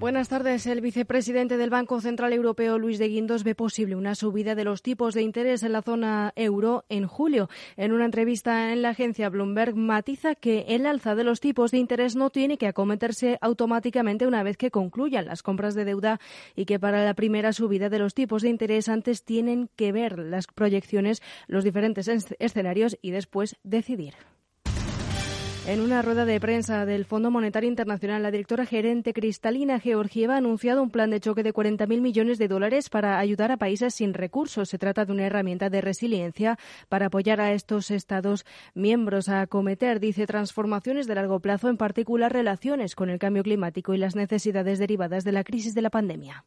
Buenas tardes. El vicepresidente del Banco Central Europeo, Luis de Guindos, ve posible una subida de los tipos de interés en la zona euro en julio. En una entrevista en la agencia Bloomberg, matiza que el alza de los tipos de interés no tiene que acometerse automáticamente una vez que concluyan las compras de deuda y que para la primera subida de los tipos de interés antes tienen que ver las proyecciones, los diferentes escenarios y después decidir. En una rueda de prensa del Fondo Monetario Internacional, la directora gerente Cristalina Georgieva ha anunciado un plan de choque de 40.000 millones de dólares para ayudar a países sin recursos. Se trata de una herramienta de resiliencia para apoyar a estos Estados miembros a acometer, dice, transformaciones de largo plazo, en particular relaciones con el cambio climático y las necesidades derivadas de la crisis de la pandemia.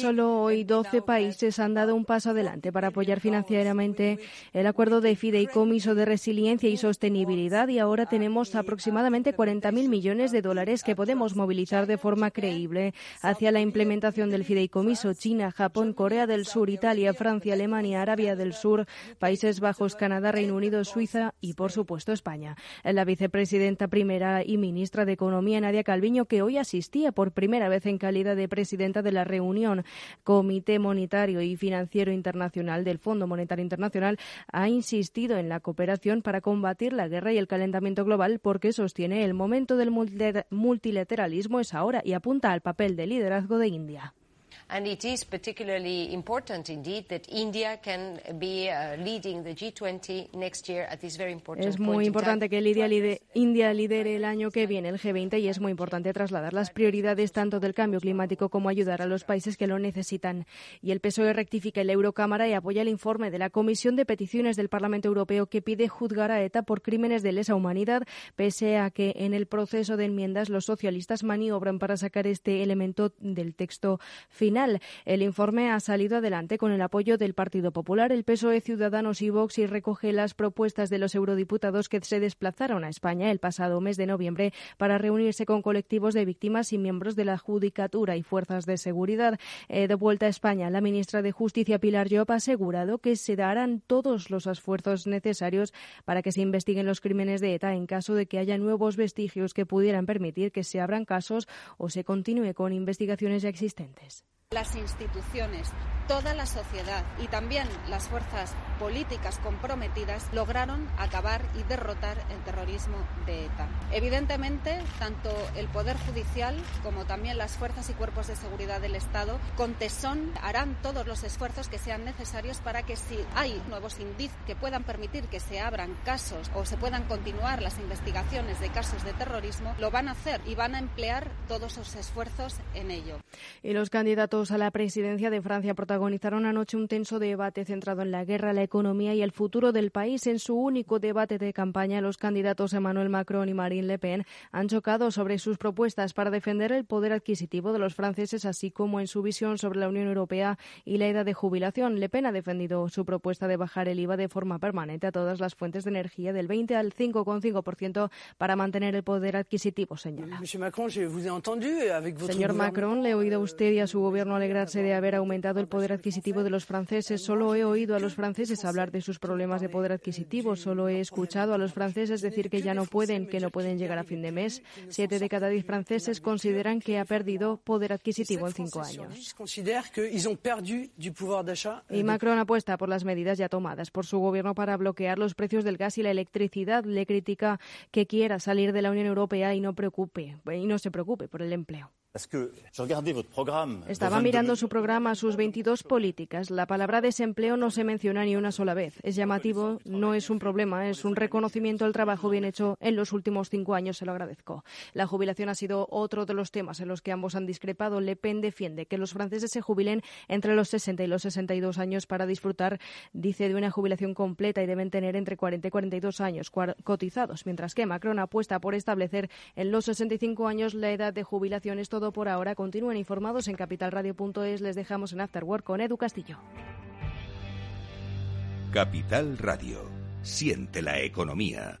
Solo hoy 12 países han dado un paso adelante para apoyar financieramente el acuerdo de fideicomiso de resiliencia y sostenibilidad y ahora tenemos aproximadamente 40.000 millones de dólares que podemos movilizar de forma creíble hacia la implementación del fideicomiso. China, Japón, Corea del Sur, Italia, Francia, Alemania, Arabia del Sur, Países Bajos, Canadá, Reino Unido, Suiza y, por supuesto, España. La vicepresidenta primera y ministra de Economía, Nadia Calviño, que hoy asistía por primera vez en calidad de presidenta de la reunión Comité Monetario y Financiero Internacional del Fondo Monetario Internacional, ha insistido en la cooperación para combatir la guerra y el calentamiento global porque sostiene el momento del multilateralismo es ahora y apunta al papel de liderazgo de India. And it is particularly important indeed that India can be uh, leading the G20 next year at this very important Es muy importante que India lidere, India lidere el año que viene el G20 y es muy importante trasladar las prioridades tanto del cambio climático como ayudar a los países que lo necesitan. Y el PSOE rectifica el Eurocámara y apoya el informe de la Comisión de Peticiones del Parlamento Europeo que pide juzgar a ETA por crímenes de lesa humanidad, pese a que en el proceso de enmiendas los socialistas maniobran para sacar este elemento del texto final. El informe ha salido adelante con el apoyo del Partido Popular, el PSOE, Ciudadanos y Vox y recoge las propuestas de los eurodiputados que se desplazaron a España el pasado mes de noviembre para reunirse con colectivos de víctimas y miembros de la Judicatura y fuerzas de seguridad. Eh, de vuelta a España, la ministra de Justicia, Pilar Llop, ha asegurado que se darán todos los esfuerzos necesarios para que se investiguen los crímenes de ETA en caso de que haya nuevos vestigios que pudieran permitir que se abran casos o se continúe con investigaciones ya existentes las instituciones, toda la sociedad y también las fuerzas políticas comprometidas lograron acabar y derrotar el terrorismo de ETA. Evidentemente, tanto el Poder Judicial como también las fuerzas y cuerpos de seguridad del Estado con tesón harán todos los esfuerzos que sean necesarios para que si hay nuevos indicios que puedan permitir que se abran casos o se puedan continuar las investigaciones de casos de terrorismo, lo van a hacer y van a emplear todos sus esfuerzos en ello. Y los candidatos a la presidencia de Francia protagonizaron anoche un tenso debate centrado en la guerra, la economía y el futuro del país. En su único debate de campaña, los candidatos Emmanuel Macron y Marine Le Pen han chocado sobre sus propuestas para defender el poder adquisitivo de los franceses, así como en su visión sobre la Unión Europea y la edad de jubilación. Le Pen ha defendido su propuesta de bajar el IVA de forma permanente a todas las fuentes de energía del 20 al 5,5% para mantener el poder adquisitivo, señala. Señor Macron, le he oído a usted y a su gobierno no alegrarse de haber aumentado el poder adquisitivo de los franceses. Solo he oído a los franceses hablar de sus problemas de poder adquisitivo. Solo he escuchado a los franceses decir que ya no pueden, que no pueden llegar a fin de mes. Siete de cada diez franceses consideran que ha perdido poder adquisitivo en cinco años. Y Macron apuesta por las medidas ya tomadas por su gobierno para bloquear los precios del gas y la electricidad. Le critica que quiera salir de la Unión Europea y no preocupe y no se preocupe por el empleo. Estaba mirando su programa, sus 22 políticas. La palabra desempleo no se menciona ni una sola vez. Es llamativo, no es un problema, es un reconocimiento al trabajo bien hecho en los últimos cinco años. Se lo agradezco. La jubilación ha sido otro de los temas en los que ambos han discrepado. Le Pen defiende que los franceses se jubilen entre los 60 y los 62 años para disfrutar, dice, de una jubilación completa y deben tener entre 40 y 42 años cotizados, mientras que Macron apuesta por establecer en los 65 años la edad de jubilación. Todo por ahora. Continúen informados en capitalradio.es. Les dejamos en Afterwork con Edu Castillo. Capital Radio. Siente la economía.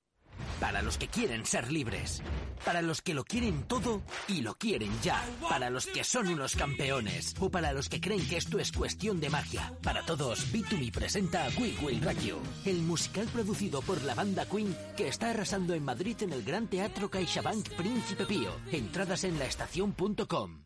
Para los que quieren ser libres. Para los que lo quieren todo y lo quieren ya. Para los que son unos campeones. O para los que creen que esto es cuestión de magia. Para todos, B2Me presenta Quick Will Radio. El musical producido por la banda Queen que está arrasando en Madrid en el Gran Teatro CaixaBank Príncipe Pío. Entradas en laestacion.com.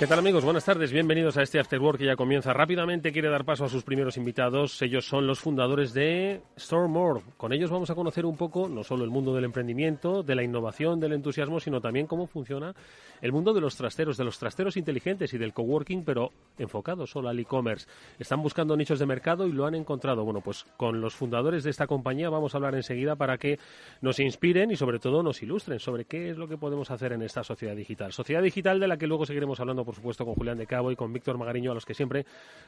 ¿Qué tal amigos? Buenas tardes, bienvenidos a este After Work que ya comienza rápidamente. Quiere dar paso a sus primeros invitados. Ellos son los fundadores de Stormore. Con ellos vamos a conocer un poco no solo el mundo del emprendimiento, de la innovación, del entusiasmo, sino también cómo funciona el mundo de los trasteros, de los trasteros inteligentes y del coworking, pero enfocado solo al e-commerce. Están buscando nichos de mercado y lo han encontrado. Bueno, pues con los fundadores de esta compañía vamos a hablar enseguida para que nos inspiren y sobre todo nos ilustren sobre qué es lo que podemos hacer en esta sociedad digital. Sociedad digital de la que luego seguiremos hablando por supuesto, con Julián de Cabo y con Víctor Magariño, a los que siempre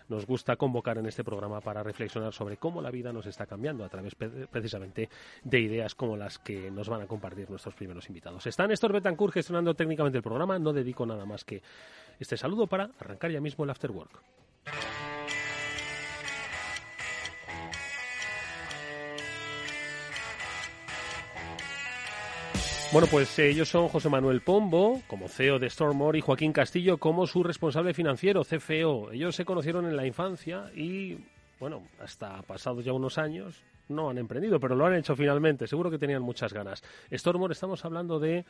nos gusta convocar en este programa para reflexionar sobre cómo la vida nos está cambiando a través precisamente de ideas como las que nos van a compartir nuestros primeros invitados. Está Néstor Betancourt gestionando técnicamente el programa. No dedico nada más que este saludo para arrancar ya mismo el After Bueno, pues eh, ellos son José Manuel Pombo, como CEO de Stormore, y Joaquín Castillo, como su responsable financiero, CFO. Ellos se conocieron en la infancia y, bueno, hasta pasados ya unos años, no han emprendido, pero lo han hecho finalmente. Seguro que tenían muchas ganas. Stormore, estamos hablando de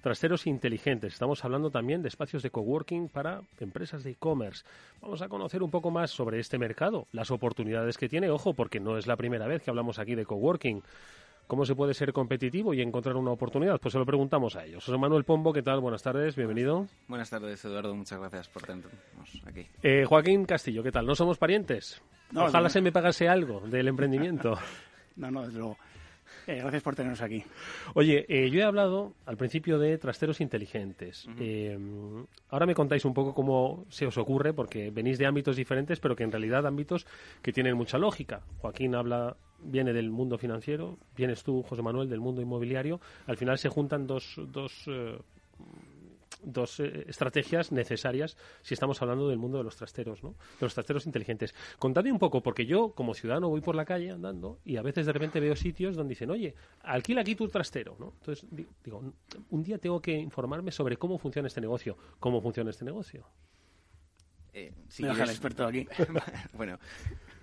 trasteros inteligentes. Estamos hablando también de espacios de coworking para empresas de e-commerce. Vamos a conocer un poco más sobre este mercado, las oportunidades que tiene. Ojo, porque no es la primera vez que hablamos aquí de coworking. ¿Cómo se puede ser competitivo y encontrar una oportunidad? Pues se lo preguntamos a ellos. José Manuel Pombo, ¿qué tal? Buenas tardes, bienvenido. Buenas tardes, Eduardo. Muchas gracias por tenernos aquí. Eh, Joaquín Castillo, ¿qué tal? ¿No somos parientes? Ojalá se me pagase algo del emprendimiento. no, no, desde luego. Eh, gracias por tenernos aquí. Oye, eh, yo he hablado al principio de trasteros inteligentes. ahora me contáis un poco cómo se os ocurre, porque venís de ámbitos diferentes, pero que en realidad ámbitos que tienen mucha lógica. Joaquín habla viene del mundo financiero, vienes tú, José Manuel, del mundo inmobiliario. Al final se juntan dos, dos, eh, dos eh, estrategias necesarias si estamos hablando del mundo de los trasteros, ¿no? De los trasteros inteligentes. Contadme un poco, porque yo, como ciudadano, voy por la calle andando y a veces de repente veo sitios donde dicen, oye, alquila aquí tu trastero, ¿no? Entonces, digo, un día tengo que informarme sobre cómo funciona este negocio. ¿Cómo funciona este negocio? Eh, si Me el experto aquí. bueno,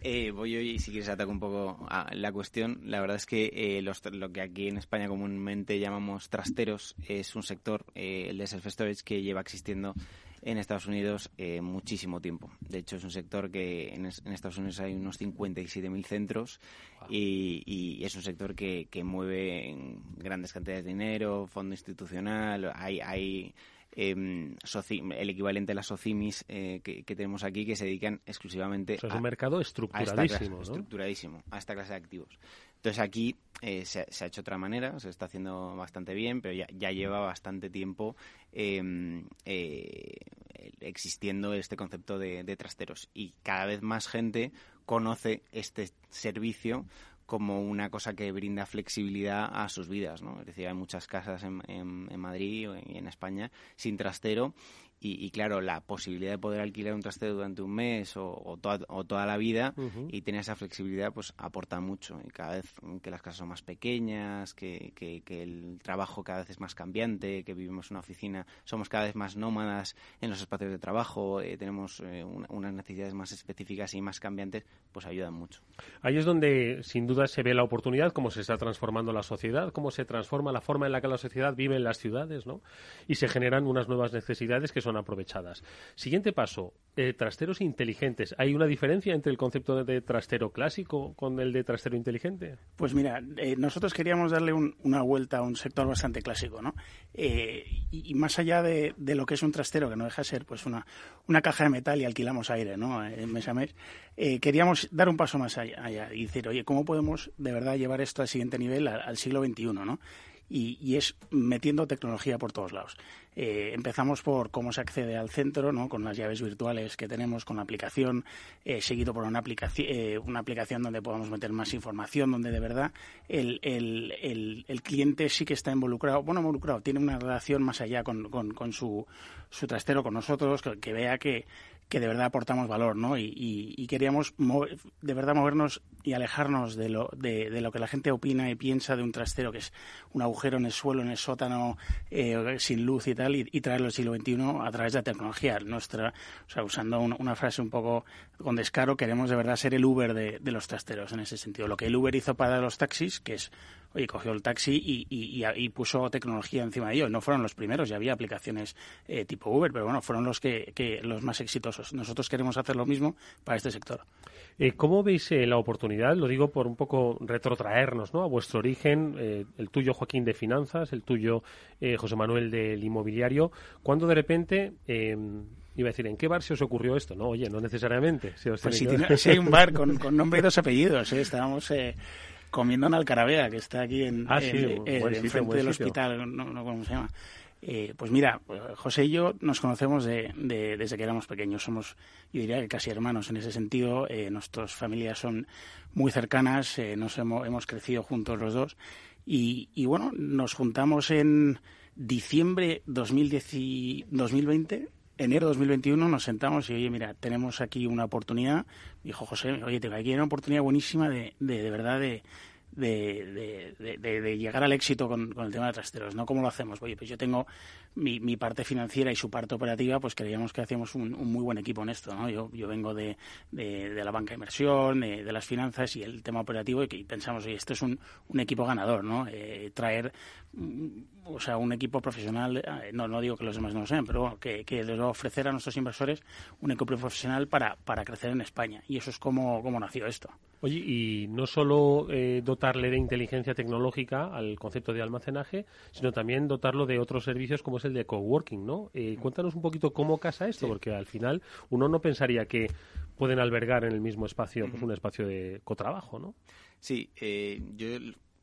eh, voy hoy, si quieres, ataco un poco a la cuestión. La verdad es que eh, lo que aquí en España comúnmente llamamos trasteros es un sector, eh, el de self-storage, que lleva existiendo en Estados Unidos eh, muchísimo tiempo. De hecho, es un sector que en, Estados Unidos hay unos 57.000 centros y, y, es un sector que, que mueve grandes cantidades de dinero, fondo institucional, hay, hay Em, el equivalente a las SOCIMIS eh, que, tenemos aquí que se dedican exclusivamente a, un mercado estructuradísimo, estructuradísimo a esta clase de activos. Entonces aquí eh, se, ha hecho de otra manera, se está haciendo bastante bien, pero ya, lleva bastante tiempo em, eh, existiendo este concepto de, de trasteros y cada vez más gente conoce este servicio como una cosa que brinda flexibilidad a sus vidas, ¿no? Es decir, hay muchas casas en, en, Madrid y en España sin trastero y, claro, la posibilidad de poder alquilar un trastero durante un mes o, toda, la vida y tener esa flexibilidad, pues aporta mucho. Y cada vez que las casas son más pequeñas, que, el trabajo cada vez es más cambiante, que vivimos en una oficina, somos cada vez más nómadas en los espacios de trabajo, eh, tenemos eh, unas necesidades más específicas y más cambiantes, pues ayudan mucho. Ahí es donde, sin duda, se ve la oportunidad, cómo se está transformando la sociedad, cómo se transforma la forma en la que la sociedad vive en las ciudades, ¿no? Y se generan unas nuevas necesidades que son aprovechadas. Siguiente paso, eh, trasteros inteligentes. ¿Hay una diferencia entre el concepto de trastero clásico con el de trastero inteligente? Pues mira, eh, nosotros queríamos darle una vuelta a un sector bastante clásico, ¿no? Eh, y, más allá de, lo que es un trastero, que no deja de ser pues una, caja de metal y alquilamos aire, ¿no? Mes a mes, queríamos dar un paso más allá, y decir, oye, ¿cómo podemos de verdad llevar esto al siguiente nivel, al siglo XXI, ¿no? y, es metiendo tecnología por todos lados. Eh, empezamos por cómo se accede al centro, ¿no? con las llaves virtuales que tenemos, con la aplicación, eh, seguido por una, aplicación, eh, una aplicación donde podamos meter más información, donde de verdad el, el, el, cliente sí que está involucrado, bueno, involucrado, tiene una relación más allá con, con, con su, su trastero, con nosotros, que vea que, que de verdad aportamos valor, ¿no? Y, queríamos de verdad movernos y alejarnos de lo, de, lo que la gente opina y piensa de un trastero que es un agujero en el suelo, en el sótano, eh, sin luz y tal, y, traerlo al siglo XXI a través de la tecnología nuestra, o sea, usando una frase un poco con descaro, queremos de verdad ser el Uber de, los trasteros en ese sentido. Lo que el Uber hizo para los taxis, que es oye, cogió el taxi y, puso tecnología encima de ello. No fueron los primeros, ya había aplicaciones eh, tipo Uber, pero bueno, fueron los que, que, los más exitosos. Nosotros queremos hacer lo mismo para este sector. Eh, ¿Cómo veis eh, la oportunidad? Lo digo por un poco retrotraernos ¿no? a vuestro origen, el tuyo Joaquín de finanzas, el tuyo José Manuel del inmobiliario. ¿Cuándo de repente Iba a decir, ¿en qué bar se os ocurrió esto? No, oye, no necesariamente. Si, pues si, hay un bar con, con nombre y dos apellidos, ¿eh? estábamos comiendo en Alcaravea, que está aquí en, ah, en, frente del hospital, no, no cómo se llama. Eh, pues mira, José y yo nos conocemos de, desde que éramos pequeños. Somos, yo diría que casi hermanos en ese sentido. Eh, nuestras familias son muy cercanas, eh, nos hemos, hemos, crecido juntos los dos. Y, y, bueno, nos juntamos en diciembre 2010 2020 enero de 2021 nos sentamos y, oye, mira, tenemos aquí una oportunidad. Dijo José, oye, te aquí una oportunidad buenísima de, de, de verdad de, de, de, llegar al éxito con, el tema de trasteros, ¿no? ¿Cómo lo hacemos? Oye, pues yo tengo mi, mi parte financiera y su parte operativa, pues creíamos que hacíamos un, muy buen equipo en esto, ¿no? Yo, yo vengo de, de, la banca de inversión, de, las finanzas y el tema operativo y, que, pensamos, oye, esto es un, un equipo ganador, ¿no? Eh, traer, mm, o sea, un equipo profesional, eh, no, no digo que los demás no lo sean, pero que, que les va a ofrecer a nuestros inversores un equipo profesional para, para crecer en España. Y eso es como, como nació esto. Oye, y no solo eh, dotarle de inteligencia tecnológica al concepto de almacenaje, sino también dotarlo de otros servicios como es el de coworking, ¿no? Eh, cuéntanos un poquito cómo casa esto, porque al final uno no pensaría que pueden albergar en el mismo espacio pues, un espacio de cotrabajo, ¿no? Sí, eh, yo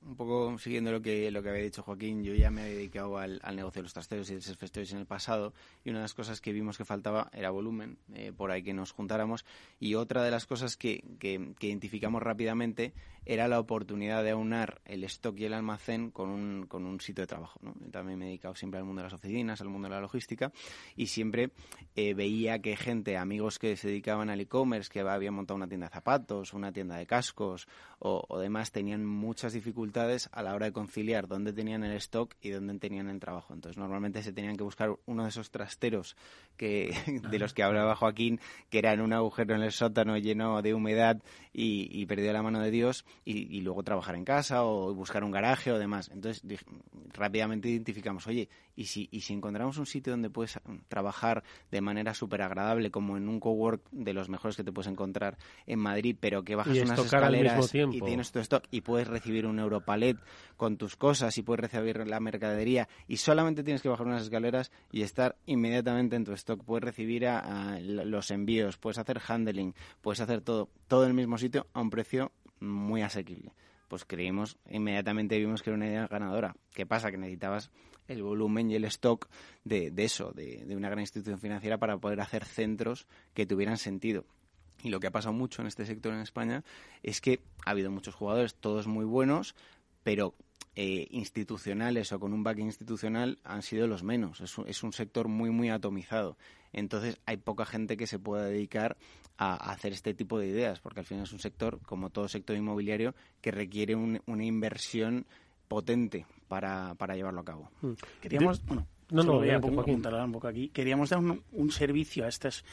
un poco siguiendo lo que, lo que había dicho Joaquín, yo ya me he dedicado al, negocio de los trasteros y de self en el pasado y una de las cosas que vimos que faltaba era volumen, eh, por ahí que nos juntáramos y otra de las cosas que, que, identificamos rápidamente era la oportunidad de aunar el stock y el almacén con un, con un sitio de trabajo. ¿no? También me he dedicado siempre al mundo de las oficinas, al mundo de la logística y siempre eh, veía que gente, amigos que se dedicaban al e-commerce, que habían montado una tienda de zapatos, una tienda de cascos o, o demás, tenían muchas dificultades a la hora de conciliar dónde tenían el stock y dónde tenían el trabajo. Entonces, normalmente se tenían que buscar uno de esos trasteros que, de los que hablaba Joaquín, que era en un agujero en el sótano lleno de humedad y, y perdió la mano de Dios, y, luego trabajar en casa o buscar un garaje o demás. Entonces, rápidamente identificamos, oye, ¿y si, y si encontramos un sitio donde puedes trabajar de manera súper agradable, como en un cowork de los mejores que te puedes encontrar en Madrid, pero que bajas unas escaleras y tienes tu stock y puedes recibir un euro palet con tus cosas y puedes recibir la mercadería y solamente tienes que bajar unas escaleras y estar inmediatamente en tu stock. Puedes recibir a, los envíos, puedes hacer handling, puedes hacer todo, todo en el mismo sitio a un precio muy asequible. Pues creímos, inmediatamente vimos que era una idea ganadora. ¿Qué pasa? Que necesitabas el volumen y el stock de, eso, de, de una gran institución financiera para poder hacer centros que tuvieran sentido. Y lo que ha pasado mucho en este sector en España es que ha habido muchos jugadores, todos muy buenos, pero eh, institucionales o con un backing institucional han sido los menos. Es un, es un sector muy, muy atomizado. Entonces hay poca gente que se pueda dedicar a, hacer este tipo de ideas, porque al final es un sector, como todo sector inmobiliario, que requiere una inversión potente para, para llevarlo a cabo. Mm. Queríamos, bueno, no, no, voy a un poco aquí. Queríamos dar un, un servicio a estas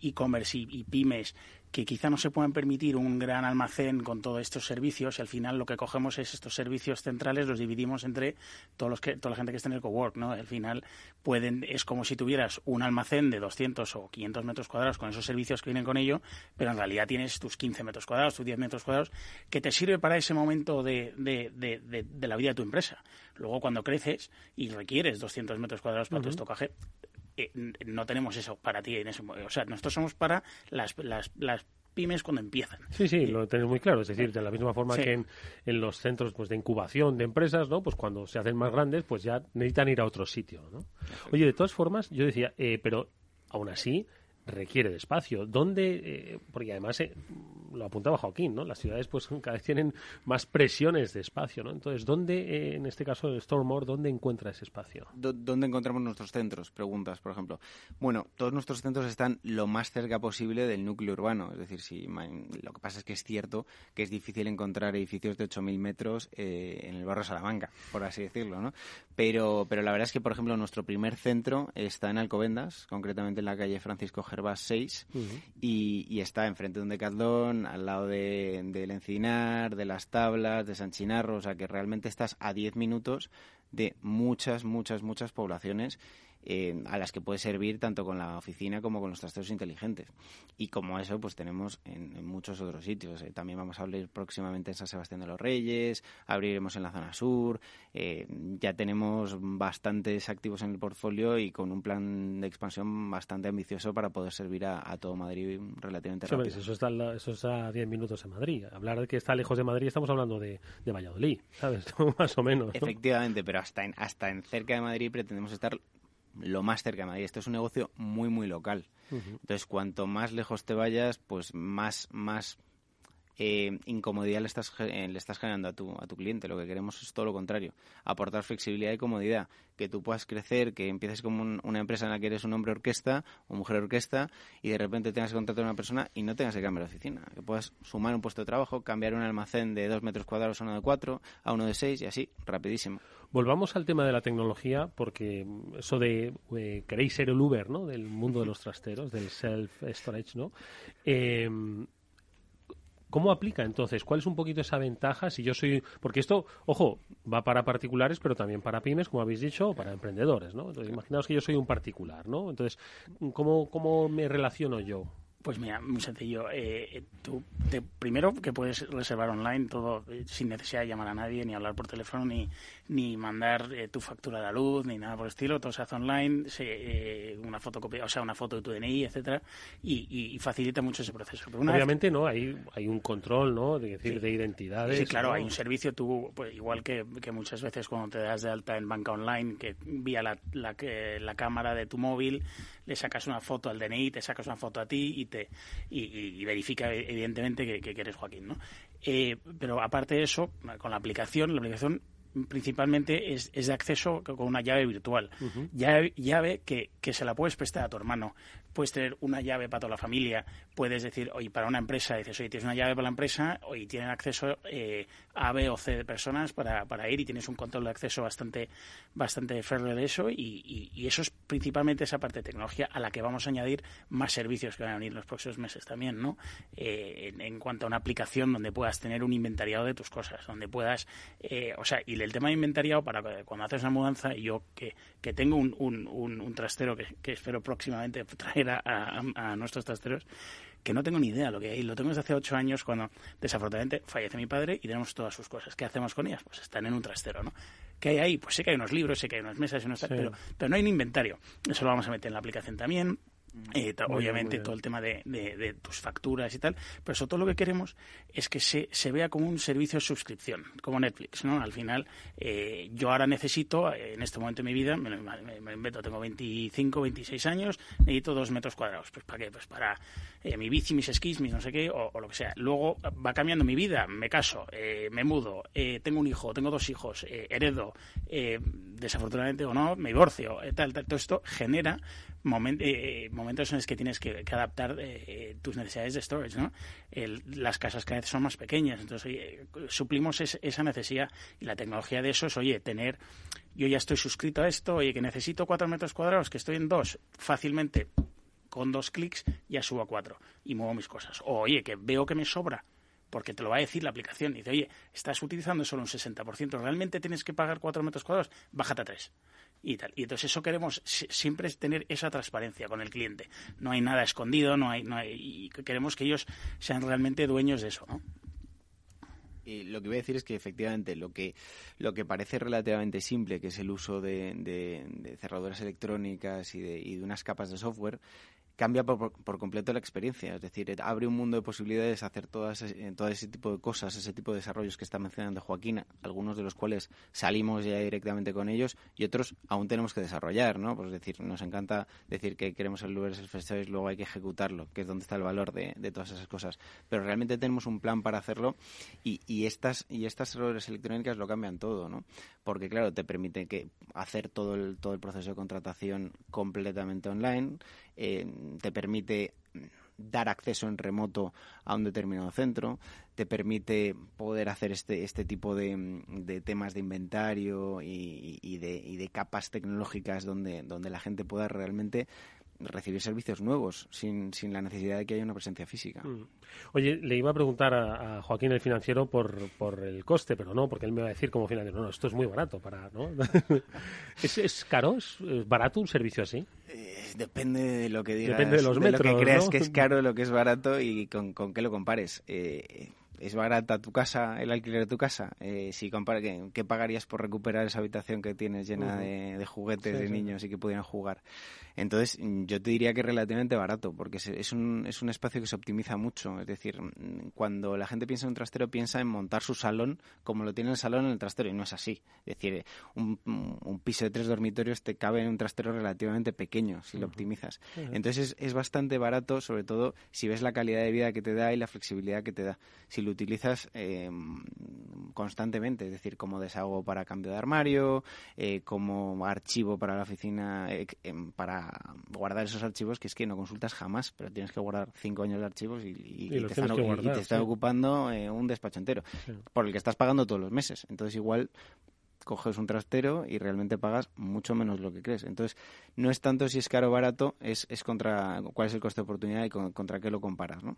e-commerce y, pymes que quizá no se puedan permitir un gran almacén con todos estos servicios y al final lo que cogemos es estos servicios centrales, los dividimos entre todos los que, toda la gente que está en el cowork, ¿no? Al final pueden, es como si tuvieras un almacén de 200 o 500 metros cuadrados con esos servicios que vienen con ello, pero en realidad tienes tus 15 metros cuadrados, tus 10 metros cuadrados, que te sirve para ese momento de, de, de, la vida de tu empresa. Luego cuando creces y requieres 200 metros cuadrados para tu estocaje, eh, no tenemos eso para ti en ese O sea, nosotros somos para las, las, las pymes cuando empiezan. Sí, sí, lo tenemos muy claro. Es decir, de la misma forma que en, en, los centros pues, de incubación de empresas, ¿no? Pues cuando se hacen más grandes, pues ya necesitan ir a otro sitio, ¿no? Oye, de todas formas, yo decía, eh, pero aún así requiere de espacio. ¿Dónde? Eh, porque además lo apuntaba Joaquín, ¿no? Las ciudades pues cada vez tienen más presiones de espacio, ¿no? Entonces, ¿dónde, eh, en este caso el Stormore, dónde encuentra ese espacio? ¿Dónde encontramos nuestros centros? Preguntas, por ejemplo. Bueno, todos nuestros centros están lo más cerca posible del núcleo urbano. Es decir, si lo que pasa es que es cierto que es difícil encontrar edificios de 8.000 metros eh, en el barrio Salamanca, por así decirlo, ¿no? Pero, pero la verdad es que, por ejemplo, nuestro primer centro está en Alcobendas, concretamente en la calle Francisco Gervás 6, y, y, está enfrente de un decathlon, al lado de, del Encinar, de las Tablas, de San Chinarro, o sea que realmente estás a 10 minutos de muchas, muchas, muchas poblaciones eh, a las que puede servir tanto con la oficina como con los trasteros inteligentes. Y como eso, pues tenemos en, muchos otros sitios. Eh, también vamos a abrir próximamente en San Sebastián de los Reyes, abriremos en la zona sur. Eh, ya tenemos bastantes activos en el portfolio y con un plan de expansión bastante ambicioso para poder servir a, todo Madrid relativamente rápido. eso, está, eso está a 10 minutos en Madrid. Hablar de que está lejos de Madrid, estamos hablando de, de Valladolid, ¿sabes? Más o menos. Efectivamente, pero hasta en, hasta en cerca de Madrid pretendemos estar lo más cerca de Madrid. Esto es un negocio muy, muy local. Entonces, cuanto más lejos te vayas, pues más, más eh, incomodidad le estás, eh, le estás generando a tu, a tu cliente. Lo que queremos es todo lo contrario, aportar flexibilidad y comodidad, que tú puedas crecer, que empieces como una empresa en la que eres un hombre orquesta o mujer orquesta y de repente tengas que contratar a una persona y no tengas que cambiar de oficina, que puedas sumar un puesto de trabajo, cambiar un almacén de dos metros cuadrados a uno de cuatro, a uno de seis y así, rapidísimo. Volvamos al tema de la tecnología, porque eso de eh, queréis ser el Uber, ¿no? Del mundo de los trasteros, del self-storage, ¿no? Eh, ¿Cómo aplica entonces? ¿Cuál es un poquito esa ventaja? Si yo soy. Porque esto, ojo, va para particulares, pero también para pymes, como habéis dicho, o para emprendedores, ¿no? Entonces, imaginaos que yo soy un particular, ¿no? Entonces, ¿cómo, cómo me relaciono yo? Pues mira, muy sencillo. Eh, tú, primero que puedes reservar online todo eh, sin necesidad de llamar a nadie, ni hablar por teléfono, ni, ni mandar eh, tu factura de la luz, ni nada por el estilo. Todo se hace online, se, una fotocopia, o sea, una foto de tu DNI, etcétera, y, facilita mucho ese proceso. Obviamente, no, hay, hay un control, ¿no? De decir, de identidades. Sí, claro, hay un servicio. Tú, pues, igual que, que, muchas veces cuando te das de alta en banca online, que vía la, la, la cámara de tu móvil le sacas una foto al DNI, te sacas una foto a ti y te y, verifica evidentemente que, que, eres Joaquín, ¿no? Eh, pero aparte de eso, con la aplicación, la aplicación principalmente es, de acceso con una llave virtual. llave, que, que, se la puedes prestar a tu hermano, puedes tener una llave para toda la familia, puedes decir, oye, para una empresa, dices, oye, tienes una llave para la empresa, y tienen acceso eh, a B o C de personas para, para, ir y tienes un control de acceso bastante, bastante férreo de eso, y, y, eso es principalmente esa parte de tecnología a la que vamos a añadir más servicios que van a venir en los próximos meses también, ¿no? Eh, en, cuanto a una aplicación donde puedas tener un inventariado de tus cosas, donde puedas, eh, o sea, y el tema de inventariado para cuando haces una mudanza, yo que, que tengo un, un, un, trastero que, que espero próximamente traer a, nuestros trasteros que no tengo ni idea lo que hay. Lo tengo desde hace ocho años cuando desafortunadamente fallece mi padre y tenemos todas sus cosas. ¿Qué hacemos con ellas? Pues están en un trastero, ¿no? ¿Qué hay ahí? Pues sé que hay unos libros, sé que hay unas mesas, y unos... pero, pero no hay un inventario. Eso lo vamos a meter en la aplicación también. Eh, obviamente todo el tema de, de, tus facturas y tal, pero sobre todo lo que queremos es que se, se vea como un servicio de suscripción, como Netflix, ¿no? Al final, eh, yo ahora necesito, en este momento de mi vida, me, me, invento, tengo 25, 26 años, necesito dos metros cuadrados. Pues ¿para qué? Pues para eh, mi bici, mis esquís, mis no sé qué, o, lo que sea. Luego va cambiando mi vida, me caso, eh, me mudo, eh, tengo un hijo, tengo dos hijos, heredo, desafortunadamente o no, me divorcio, tal, tal. Todo esto genera momentos en los que tienes que, adaptar tus necesidades de storage, ¿no? las casas cada vez son más pequeñas, entonces oye, suplimos esa necesidad y la tecnología de eso es, oye, tener yo ya estoy suscrito a esto, oye, que necesito cuatro metros cuadrados, que estoy en dos, fácilmente con dos clics ya subo a cuatro y muevo mis cosas. O, oye, que veo que me sobra, porque te lo va a decir la aplicación. Dice, oye, estás utilizando solo un 60%, ¿realmente tienes que pagar cuatro metros cuadrados? Bájate a tres. Y tal. Y entonces eso queremos siempre es tener esa transparencia con el cliente. No hay nada escondido, no hay, no hay, y queremos que ellos sean realmente dueños de eso, ¿no? Y lo que voy a decir es que efectivamente lo que, lo que parece relativamente simple, que es el uso de, de, cerraduras electrónicas y de, y de unas capas de software, cambia por, por, completo la experiencia. Es decir, abre un mundo de posibilidades hacer todas, eh, todo ese tipo de cosas, ese tipo de desarrollos que está mencionando Joaquín, algunos de los cuales salimos ya directamente con ellos y otros aún tenemos que desarrollar, ¿no? Pues es decir, nos encanta decir que queremos el Uber Self-Service, luego hay que ejecutarlo, que es donde está el valor de, de, todas esas cosas. Pero realmente tenemos un plan para hacerlo y, y estas y estas errores electrónicas lo cambian todo, ¿no? Porque claro, te permite que hacer todo el todo el proceso de contratación completamente online eh, te permite dar acceso en remoto a un determinado centro, te permite poder hacer este, este tipo de, de temas de inventario y, y, de, y, de, capas tecnológicas donde, donde la gente pueda realmente recibir servicios nuevos sin, sin la necesidad de que haya una presencia física. Mm. Oye, le iba a preguntar a, Joaquín el financiero por, por, el coste, pero no, porque él me va a decir como financiero, no, esto es muy barato para, ¿no? ¿Es, ¿Es, caro? ¿Es, barato un servicio así? Eh, depende de lo que digas, depende de, los metros, lo que creas que es caro, lo que es barato y con, con qué lo compares. Eh, ¿Es barata tu casa, el alquiler de tu casa? Eh, si compara, ¿qué, pagarías por recuperar esa habitación que tienes llena de, juguetes de niños y que pudieran jugar? Entonces, yo te diría que es relativamente barato, porque es un, es un espacio que se optimiza mucho. Es decir, cuando la gente piensa en un trastero, piensa en montar su salón como lo tiene el salón en el trastero, y no es así. Es decir, un, piso de tres dormitorios te cabe en un trastero relativamente pequeño, si lo optimizas. Entonces, es, es, bastante barato, sobre todo si ves la calidad de vida que te da y la flexibilidad que te da. Si lo utilizas eh, constantemente, es decir, como desahogo para cambio de armario, eh, como archivo para la oficina, eh, em, para guardar esos archivos que es que no consultas jamás, pero tienes que guardar cinco años de archivos y, te, están, ocupando eh, un despacho entero, por el que estás pagando todos los meses. Entonces igual coges un trastero y realmente pagas mucho menos lo que crees. Entonces, no es tanto si es caro o barato, es, es contra cuál es el coste de oportunidad y contra qué lo comparas, ¿no?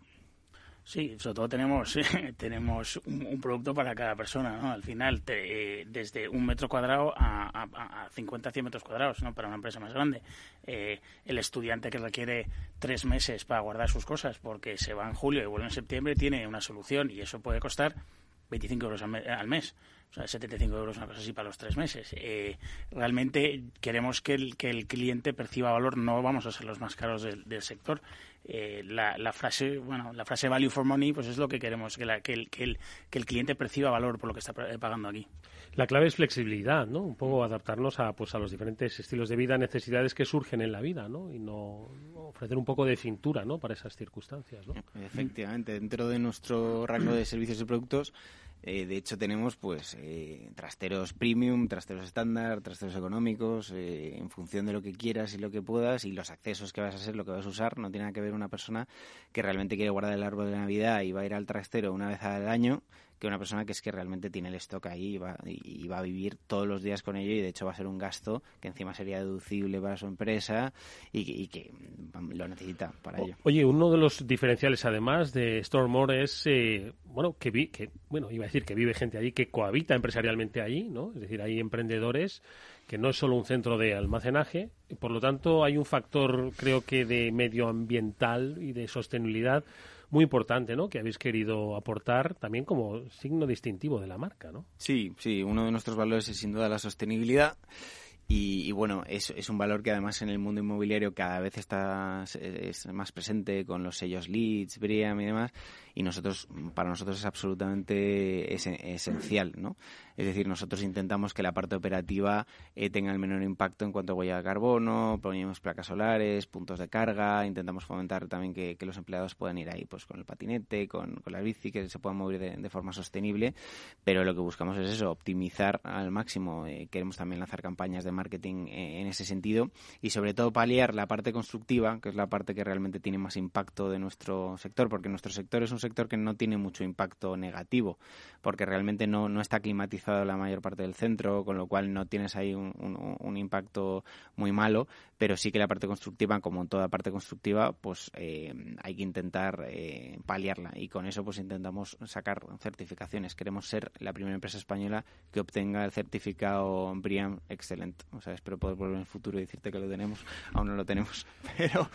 Sí, sobre todo tenemos, tenemos un, producto para cada persona, ¿no? Al final, te, desde un metro cuadrado a, a, a, 50, 100 metros cuadrados, ¿no? Para una empresa más grande. Eh, el estudiante que requiere tres meses para guardar sus cosas porque se va en julio y vuelve en septiembre tiene una solución y eso puede costar 25 euros al mes. O sea, 75 euros, una cosa así para los tres meses. Eh, realmente queremos que el, que el cliente perciba valor, no vamos a ser los más caros del, sector. Eh, la, la, frase, bueno, la frase value for money, pues es lo que queremos, que, la, que, el, que, el, que el cliente perciba valor por lo que está pagando aquí. La clave es flexibilidad, ¿no? Un poco adaptarnos a, pues, a los diferentes estilos de vida, necesidades que surgen en la vida, ¿no? Y no ofrecer un poco de cintura, ¿no? Para esas circunstancias, ¿no? Efectivamente, dentro de nuestro rango de servicios y productos eh, de hecho, tenemos pues eh, trasteros premium, trasteros estándar, trasteros económicos, eh, en función de lo que quieras y lo que puedas y los accesos que vas a hacer, lo que vas a usar. No tiene nada que ver una persona que realmente quiere guardar el árbol de Navidad y va a ir al trastero una vez al año que una persona que es que realmente tiene el stock ahí y va, y va a vivir todos los días con ello y de hecho va a ser un gasto que encima sería deducible para su empresa y, que lo necesita para ello. Oye, uno de los diferenciales además de Stormore es, eh, bueno, que, vi, que, bueno, iba a decir que vive gente allí que cohabita empresarialmente allí, ¿no? Es decir, hay emprendedores que no es solo un centro de almacenaje, y por lo tanto hay un factor, creo que, de medioambiental y de sostenibilidad muy importante, ¿no? Que habéis querido aportar también como signo distintivo de la marca, ¿no? Sí, sí, uno de nuestros valores es sin duda la sostenibilidad. Y, bueno, es, es, un valor que además en el mundo inmobiliario cada vez está es más presente con los sellos Leeds, Briam y demás. y nosotros, para nosotros es absolutamente esencial, ¿no? Es decir, nosotros intentamos que la parte operativa eh, tenga el menor impacto en cuanto a huella de carbono, ponemos placas solares, puntos de carga, intentamos fomentar también que, los empleados puedan ir ahí pues con el patinete, con, la bici, que se puedan mover de, forma sostenible, pero lo que buscamos es eso, optimizar al máximo. Eh, queremos también lanzar campañas de marketing eh, en ese sentido y sobre todo paliar la parte constructiva, que es la parte que realmente tiene más impacto de nuestro sector, porque nuestro sector es un sector que no tiene mucho impacto negativo, porque realmente no, no está climatizado la mayor parte del centro, con lo cual no tienes ahí un, un, impacto muy malo, pero sí que la parte constructiva, como en toda parte constructiva, pues eh, hay que intentar eh, paliarla y con eso pues intentamos sacar certificaciones. Queremos ser la primera empresa española que obtenga el certificado BRIAM Excellent. O sea, espero poder volver en el futuro y decirte que lo tenemos. Aún no lo tenemos, pero...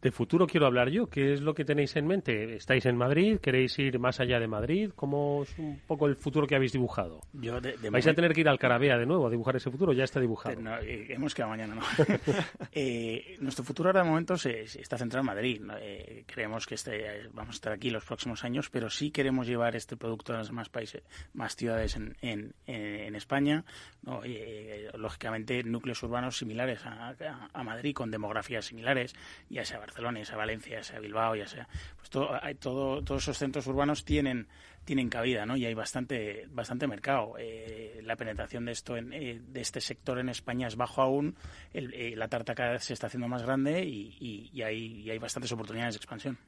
De futuro quiero hablar yo. ¿Qué es lo que tenéis en mente? ¿Estáis en Madrid? ¿Queréis ir más allá de Madrid? ¿Cómo es un poco el futuro que habéis dibujado? Yo ¿Vais a tener que ir al Carabea de nuevo a dibujar ese futuro? Ya está dibujado. Eh, hemos quedado mañana, ¿no? Eh, nuestro futuro ahora de momento se, está centrado en Madrid. Eh, creemos que este, vamos a estar aquí los próximos años, pero sí queremos llevar este producto a las más países, más ciudades en, en, en España. lógicamente, núcleos urbanos similares a, Madrid, con demografías similares, ya sea Barcelona, ya sea Valencia, ya sea Bilbao, ya sea. Pues todo, todos esos centros urbanos tienen tienen cabida, ¿no? Y hay bastante bastante mercado. Eh, la penetración de esto en, eh, de este sector en España es bajo aún. Eh, la tarta cada vez se está haciendo más grande y, y, hay, hay bastantes oportunidades de expansión.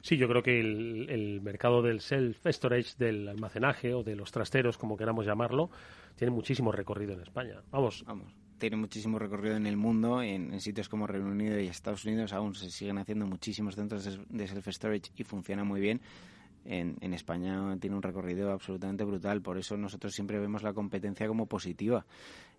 Sí, yo creo que el, el mercado del self-storage, del almacenaje o de los trasteros, como queramos llamarlo, tiene muchísimo recorrido en España. Vamos. Vamos tiene muchísimo recorrido en el mundo, en, sitios como Reino Unido y Estados Unidos aún se siguen haciendo muchísimos centros de self-storage y funciona muy bien en, en, España tiene un recorrido absolutamente brutal. Por eso nosotros siempre vemos la competencia como positiva,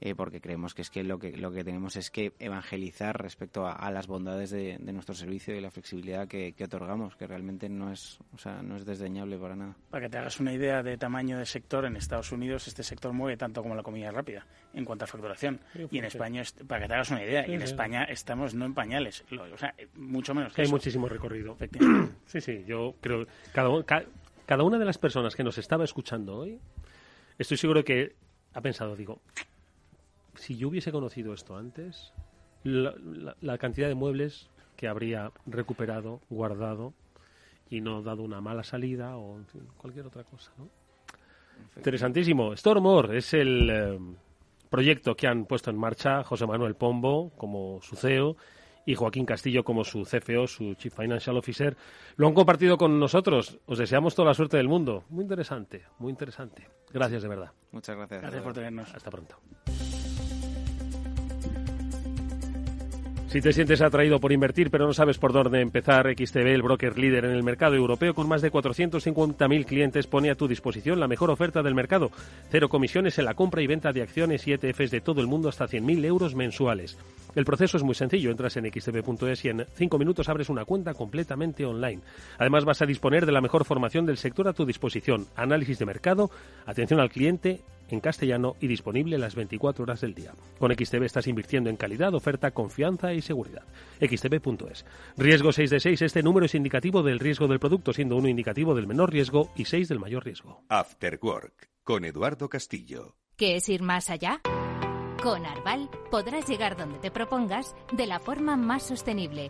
eh, porque creemos que es que lo que lo que tenemos es que evangelizar respecto a, las bondades de, nuestro servicio y la flexibilidad que, otorgamos, que realmente no es, o sea, no es desdeñable para nada. Para que te hagas una idea de tamaño de sector, en Estados Unidos este sector mueve tanto como la comida rápida en cuanto a facturación. y en España, para que te hagas una idea, y en España estamos no en pañales, o sea, mucho menos. Que hay muchísimo recorrido. sí, sí, yo creo cada, cada una de las personas que nos estaba escuchando hoy, estoy seguro que ha pensado, digo, si yo hubiese conocido esto antes, la, cantidad de muebles que habría recuperado, guardado y no dado una mala salida o cualquier otra cosa, ¿no? Interesantísimo. Stormore es el eh, proyecto que han puesto en marcha José Manuel Pombo como su CEO y Joaquín Castillo como su CFO, su Chief Financial Officer, lo han compartido con nosotros. Os deseamos toda la suerte del mundo. Muy interesante, muy interesante. Gracias de verdad. Muchas gracias. Gracias por tenernos. Hasta pronto. Si te sientes atraído por invertir pero no sabes por dónde empezar, XTB, el broker líder en el mercado europeo con más de 450.000 clientes, pone a tu disposición la mejor oferta del mercado. Cero comisiones en la compra y venta de acciones y ETFs de todo el mundo hasta 100.000 euros mensuales. El proceso es muy sencillo. Entras en xtb.es y en cinco minutos abres una cuenta completamente online. Además vas a disponer de la mejor formación del sector a tu disposición. Análisis de mercado, atención al cliente en castellano y disponible las 24 horas del día. Con XTB estás invirtiendo en calidad, oferta, confianza y seguridad. xtb.es. Riesgo 6 de 6. Este número es indicativo del riesgo del producto, siendo uno indicativo del menor riesgo y 6 del mayor riesgo. After Work, con Eduardo Castillo. ¿Qué es ir más allá? Con Arval podrás llegar donde te propongas de la forma más sostenible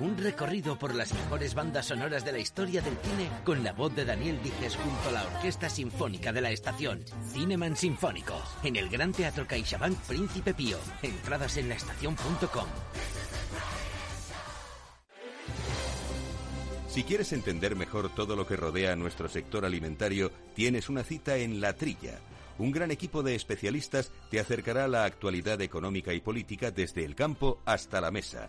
un recorrido por las mejores bandas sonoras de la historia del cine con la voz de Daniel Dijes junto a la Orquesta Sinfónica de la Estación. Cineman Sinfónico. En el Gran Teatro CaixaBank Príncipe Pío. Entradas en laestacion.com. Si quieres entender mejor todo lo que rodea nuestro sector alimentario, tienes una cita en La Trilla. Un gran equipo de especialistas te acercará a la actualidad económica y política desde el campo hasta la mesa.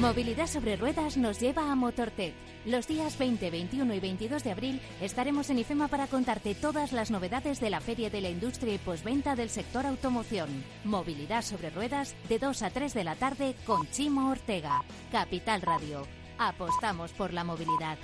Movilidad sobre ruedas nos lleva a Motortech. Los días 20, 21 y 22 de abril estaremos en IFEMA para contarte todas las novedades de la Feria de la Industria y Posventa del sector automoción. Movilidad sobre ruedas de 2 a 3 de la tarde con Chimo Ortega. Capital Radio. Apostamos por la movilidad.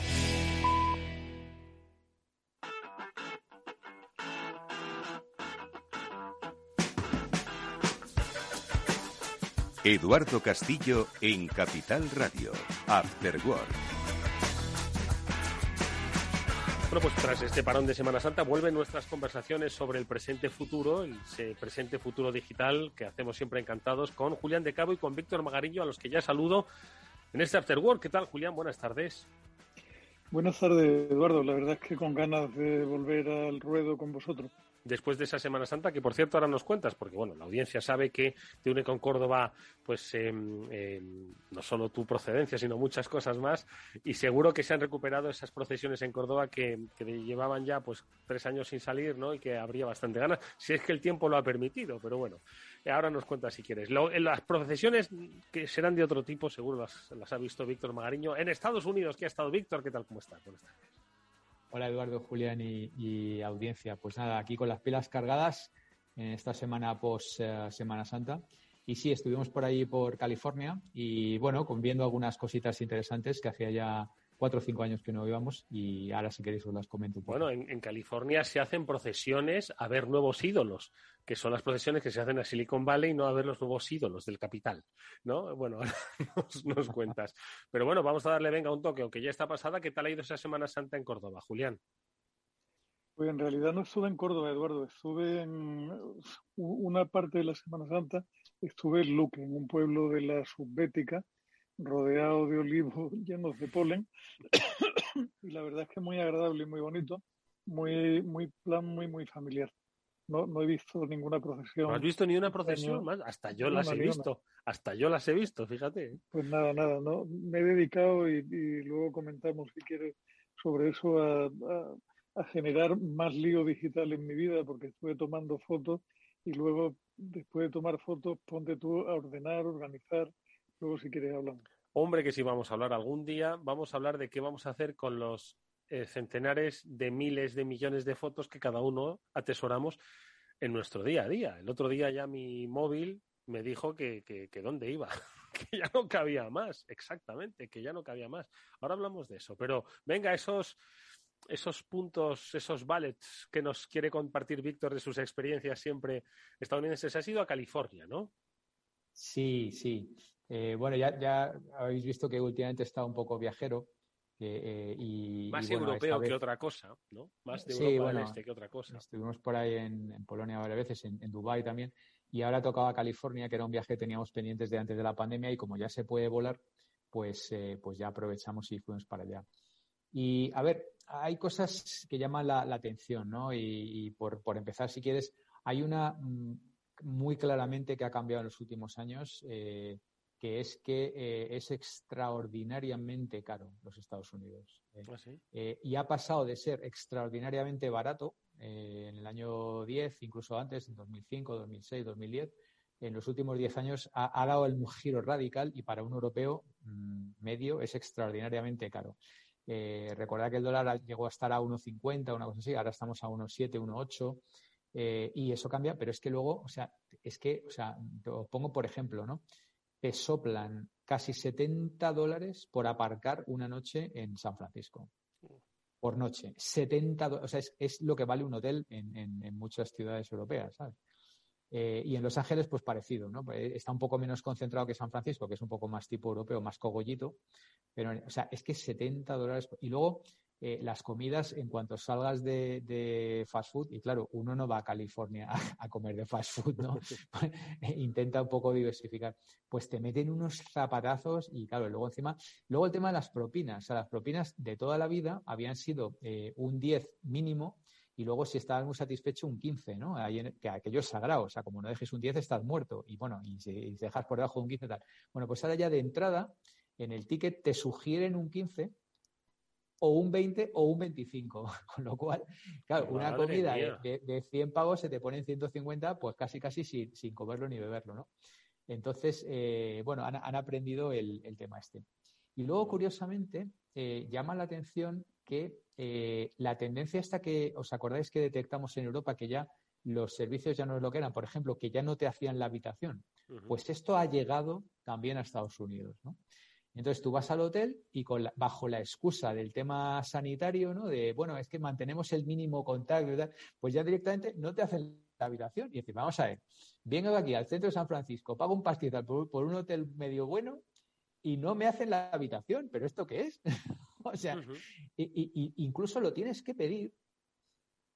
Eduardo Castillo en Capital Radio. After Work. Bueno, pues tras este parón de Semana Santa vuelven nuestras conversaciones sobre el presente futuro, el presente futuro digital que hacemos siempre encantados con Julián de Cabo y con Víctor Magarillo, a los que ya saludo en este After Work. ¿Qué tal, Julián? Buenas tardes. Buenas tardes, Eduardo. La verdad es que con ganas de volver al ruedo con vosotros después de esa Semana Santa, que por cierto ahora nos cuentas, porque bueno, la audiencia sabe que te une con Córdoba, pues em, no solo tu procedencia, sino muchas cosas más, y seguro que se han recuperado esas procesiones en Córdoba que, llevaban ya pues tres años sin salir, ¿no? Y que habría bastante ganas, si es que el tiempo lo ha permitido, pero bueno, ahora nos cuentas si quieres. las procesiones que serán de otro tipo, seguro las, las ha visto Víctor Magariño. En Estados Unidos, ¿qué ha estado Víctor? ¿Qué tal? ¿Cómo estás? Buenas tardes. Hola Eduardo, Julián y, audiencia. Pues nada, aquí con las pilas cargadas en esta semana post eh, Semana Santa. Y sí, estuvimos por ahí por California y bueno, viendo algunas cositas interesantes que hacía ya cuatro o cinco años que no íbamos y ahora si queréis os las comento. Bueno, en, California se hacen procesiones a ver nuevos ídolos, que son las procesiones que se hacen a Silicon Valley y no a ver los nuevos ídolos del capital, ¿no? Bueno, nos, nos cuentas. Pero bueno, vamos a darle venga un toque, aunque ya está pasada. ¿Qué tal ha ido esa Semana Santa en Córdoba, Julián? Pues en realidad no estuve en Córdoba, Eduardo. Estuve en una parte de la Semana Santa, estuve en Luque, en un pueblo de la Subbética, rodeado de olivos llenos de polen. y la verdad es que muy agradable y muy bonito, muy, muy plan, muy, muy familiar. No, no he visto ninguna procesión. ¿No has visto ni una procesión más? Hasta yo las he visto. Hasta yo las he visto, fíjate. Pues nada, nada. No, me he dedicado y, luego comentamos, si quieres, sobre eso a, a, generar más lío digital en mi vida, porque estuve tomando fotos y luego, después de tomar fotos, ponte tú a ordenar, organizar, Luego, si quieres, hablamos. Hombre, que si vamos a hablar algún día, vamos a hablar de qué vamos a hacer con los eh, centenares de miles de millones de fotos que cada uno atesoramos en nuestro día a día. El otro día ya mi móvil me dijo que, que, que dónde iba, que ya no cabía más, exactamente, que ya no cabía más. Ahora hablamos de eso, pero venga, esos, esos puntos, esos ballets que nos quiere compartir Víctor de sus experiencias siempre estadounidenses. Ha ido a California, ¿no? Sí, sí. Eh, bueno, ya, ya habéis visto que últimamente está un poco viajero. Eh, y, Más europeo que otra cosa, ¿no? Más de Europa del Este que otra cosa. Estuvimos por ahí en, Polonia varias veces, en, en Dubái también, y ahora tocaba California, que era un viaje que teníamos pendientes de antes de la pandemia, y como ya se puede volar, pues, eh, pues ya aprovechamos y fuimos para allá. Y a ver, hay cosas que llaman la, atención, ¿no? Y, por, por, empezar, si quieres, hay una mm, muy claramente que ha cambiado en los últimos años. Que es que eh, es extraordinariamente caro los Estados Unidos. ¿eh? ¿Ah, eh, y ha pasado de ser extraordinariamente barato en el año 10, incluso antes, en 2005, 2006, 2010. En los últimos 10 años ha, dado el giro radical y para un europeo mm, medio es extraordinariamente caro. recordad que el dólar llegó a estar a 1,50, una cosa así, ahora estamos a 1,7, 1,8. y eso cambia, pero es que luego, o sea, es que, o sea, lo pongo por ejemplo, ¿no? Te soplan casi 70 dólares por aparcar una noche en San Francisco. Por noche. 70 O sea, es, lo que vale un hotel en, muchas ciudades europeas, ¿sabes? Eh, y en Los Ángeles, pues parecido, ¿no? Pues, está un poco menos concentrado que San Francisco, que es un poco más tipo europeo, más cogollito. Pero, o sea, es que 70 dólares. Y luego, eh, las comidas en cuanto salgas de, fast food, y claro, uno no va a California a, comer de fast food, ¿no? Intenta un poco diversificar. Pues te meten unos zapatazos y claro, luego encima, luego el tema de las propinas, o sea, las propinas de toda la vida habían sido eh, un 10 mínimo y luego si estabas muy satisfecho un 15, ¿no? que aquello es sagrado, o sea, como no dejes un 10 estás muerto y bueno, y si, dejas por debajo de un 15 tal. Bueno, pues ahora ya de entrada en el ticket te sugieren un 15 o un 20 o un 25. Con lo cual, claro, una comida de, de, 100 pavos se te pone en 150, pues casi, casi sin, sin comerlo ni beberlo, ¿no? Entonces, eh, bueno, han, aprendido el, tema este. Y luego, curiosamente, eh, llama la atención que eh, la tendencia esta que os acordáis que detectamos en Europa, que ya los servicios ya no es lo que eran, por ejemplo, que ya no te hacían la habitación, pues esto ha llegado también a Estados Unidos, ¿no? Entonces tú vas al hotel y con bajo la excusa del tema sanitario, ¿no? De, bueno, es que mantenemos el mínimo contacto y tal, pues ya directamente no te hacen la habitación y dices, vamos a ver, vengo aquí al centro de San Francisco, pago un pastizal por, un hotel medio bueno y no me hacen la habitación, pero ¿esto qué es? o sea, y, incluso lo tienes que pedir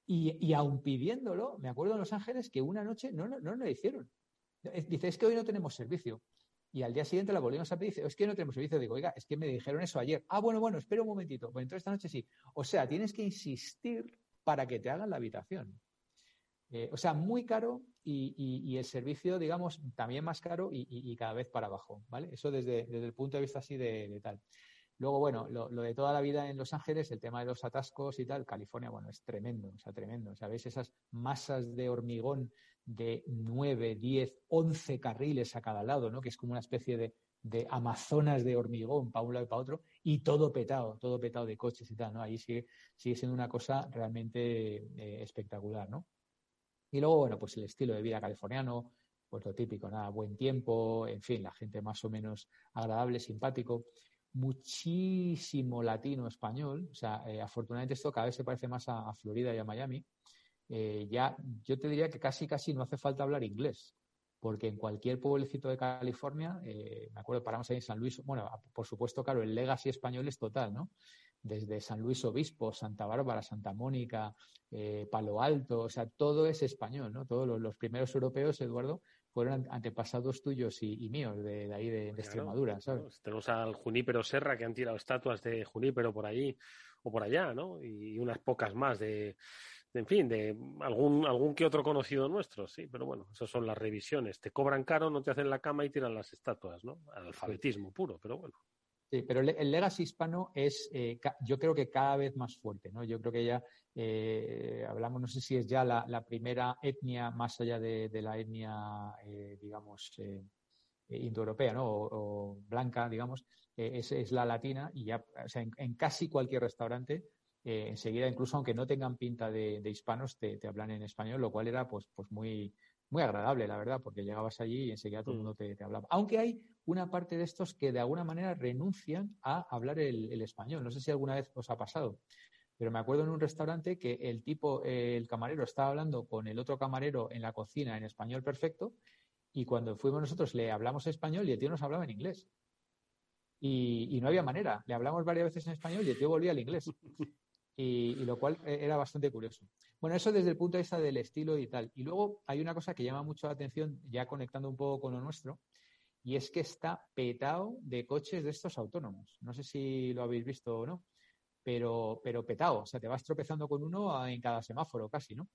y, y aun pidiéndolo, me acuerdo en Los Ángeles que una noche no, no, no lo hicieron. Dice, es que hoy no tenemos servicio. Y al día siguiente la volvimos a pedir, dice, es que no tenemos servicio. Digo, oiga, es que me dijeron eso ayer. Ah, bueno, bueno, espera un momentito. Pues entonces esta noche sí. O sea, tienes que insistir para que te hagan la habitación. Eh, o sea, muy caro y, el servicio, digamos, también más caro y, cada vez para abajo, ¿vale? Eso desde, el punto de vista así de, tal. Luego, bueno, lo, de toda la vida en Los Ángeles, el tema de los atascos y tal, California, bueno, es tremendo, o sea, tremendo. O esas masas de hormigón de 9, 10, 11 carriles a cada lado, ¿no? Que es como una especie de, amazonas de hormigón para un lado y para otro, y todo petado, todo petado de coches y tal, ¿no? Ahí sigue, sigue siendo una cosa realmente eh, espectacular, ¿no? Y luego, bueno, pues el estilo de vida californiano, pues lo típico, nada, buen tiempo, en fin, la gente más o menos agradable, simpático, muchísimo latino español, o sea, eh, afortunadamente esto cada vez se parece más a Florida y a Miami, eh, ya yo te diría que casi casi no hace falta hablar inglés, porque en cualquier pueblecito de California, eh, me acuerdo, paramos ahí en San Luis, bueno, por supuesto, claro, el legacy español es total, ¿no? Desde San Luis Obispo, Santa Bárbara, Santa Mónica, eh, Palo Alto, o sea, todo es español, ¿no? Todos los, primeros europeos, Eduardo, fueron antepasados tuyos y, míos, de, ahí de, Extremadura, ¿sabes? Tenemos al Junípero Serra, que han tirado estatuas de Junípero por ahí o por allá, ¿no? Y unas pocas más de en fin, de algún, algún que otro conocido nuestro, sí, pero bueno, esas son las revisiones. Te cobran caro, no te hacen la cama y tiran las estatuas, ¿no? Alfabetismo puro, pero bueno. Sí, pero el, legacy hispano es, eh, yo creo que cada vez más fuerte, ¿no? Yo creo que ya eh, hablamos, no sé si es ya la, primera etnia más allá de, la etnia, eh, digamos, indoeuropea, ¿no? O, blanca, digamos, es, es, la latina y ya, o sea, en casi cualquier restaurante eh, enseguida, incluso aunque no tengan pinta de, hispanos, te, hablan en español, lo cual era pues, pues muy, muy agradable, la verdad, porque llegabas allí y enseguida todo el mm. mundo te, hablaba. Aunque hay una parte de estos que de alguna manera renuncian a hablar el, español. No sé si alguna vez os ha pasado, pero me acuerdo en un restaurante que el tipo, el camarero estaba hablando con el otro camarero en la cocina en español perfecto y cuando fuimos nosotros le hablamos español y el tío nos hablaba en inglés. Y, y, no había manera. Le hablamos varias veces en español y el tío volvía al inglés y, lo cual eh, era bastante curioso. Bueno, eso desde el punto de vista del estilo y tal. Y luego hay una cosa que llama mucho la atención, ya conectando un poco con lo nuestro, y es que está petado de coches de estos autónomos. No sé si lo habéis visto o no, pero, pero petado. O sea, te vas tropezando con uno en cada semáforo casi, ¿no?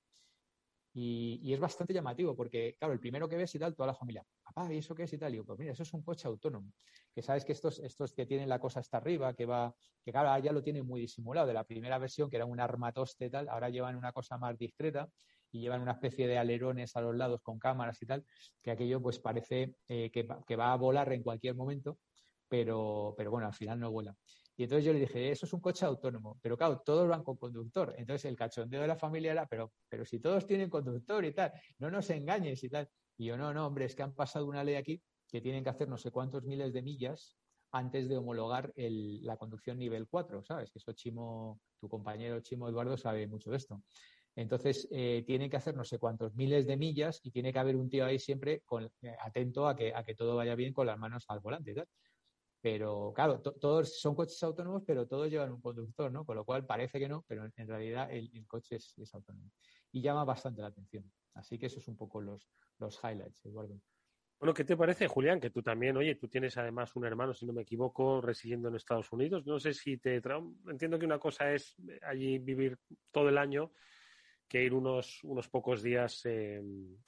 Y, es bastante llamativo porque, claro, el primero que ves y tal, toda la familia, papá, ¿y eso qué es y tal? Y digo, pues mira, eso es un coche autónomo. Que sabes que estos, estos que tienen la cosa hasta arriba, que va, que claro, ya lo tienen muy disimulado. De la primera versión, que era un armatoste y tal, ahora llevan una cosa más discreta y llevan una especie de alerones a los lados con cámaras y tal, que aquello pues parece eh, que, que, va a volar en cualquier momento, pero, pero bueno, al final no vuela. Y entonces yo le dije, eso es un coche autónomo, pero claro, todos van con conductor. Entonces el cachondeo de la familia era, pero, pero si todos tienen conductor y tal, no nos engañes y tal. Y yo, no, no, hombre, es que han pasado una ley aquí que tienen que hacer no sé cuántos miles de millas antes de homologar la conducción nivel 4, ¿sabes? Que eso Chimo, tu compañero Chimo Eduardo sabe mucho de esto. Entonces, eh, tienen que hacer no sé cuántos miles de millas y tiene que haber un tío ahí siempre con, eh, atento a que, a que todo vaya bien con las manos al volante. Pero claro, todos son coches autónomos, pero todos llevan un conductor, ¿no? Con lo cual parece que no, pero en, realidad el, coche es, autónomo. Y llama bastante la atención. Así que eso es un poco los, los highlights, Eduardo. Bueno, ¿qué te parece, Julián? Que tú también, oye, tú tienes además un hermano, si no me equivoco, residiendo en Estados Unidos. No sé si te... Entiendo que una cosa es allí vivir todo el año que ir unos, unos pocos días eh,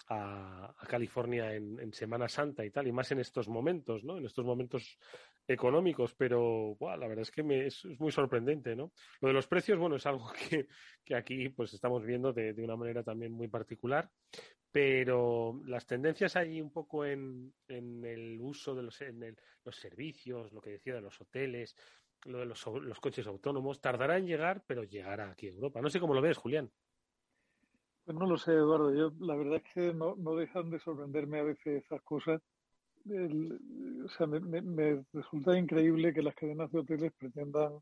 a, California en, Semana Santa y tal, y más en estos momentos, ¿no? En estos momentos económicos, pero la verdad es que me, es, muy sorprendente, ¿no? Lo de los precios, bueno, es algo que, que aquí pues estamos viendo de, de, una manera también muy particular, pero las tendencias ahí un poco en, en el uso de los, en los servicios, lo que decía de los hoteles, lo de los, los coches autónomos, tardará en llegar, pero llegará aquí a Europa. No sé cómo lo ves, Julián. Pues no lo sé, Eduardo. Yo la verdad es que no, no dejan de sorprenderme a veces esas cosas. o sea, me, resulta increíble que las cadenas de hoteles pretendan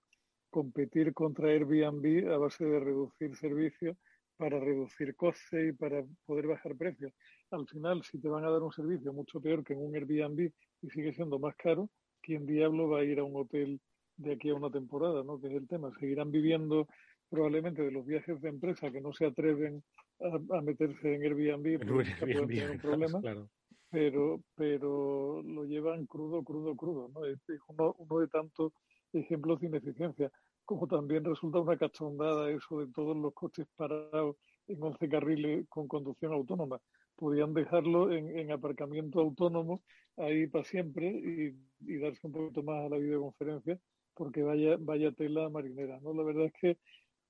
competir contra Airbnb a base de reducir servicios para reducir costes y para poder bajar precios. Al final, si te van a dar un servicio mucho peor que en un Airbnb y sigue siendo más caro, ¿quién diablo va a ir a un hotel de aquí a una temporada? ¿no? Que es el tema. Seguirán viviendo probablemente de los viajes de empresa que no se atreven a, meterse en Airbnb porque pueden tener un problema, pero, pero lo llevan crudo, crudo, crudo. ¿no? Es uno, uno de tantos ejemplos de ineficiencia. Como también resulta una cachondada eso de todos los coches parados en 11 carriles con conducción autónoma. Podían dejarlo en, en aparcamiento autónomo ahí para siempre y, y, darse un poquito más a la videoconferencia porque vaya, vaya tela marinera. ¿no? La verdad es que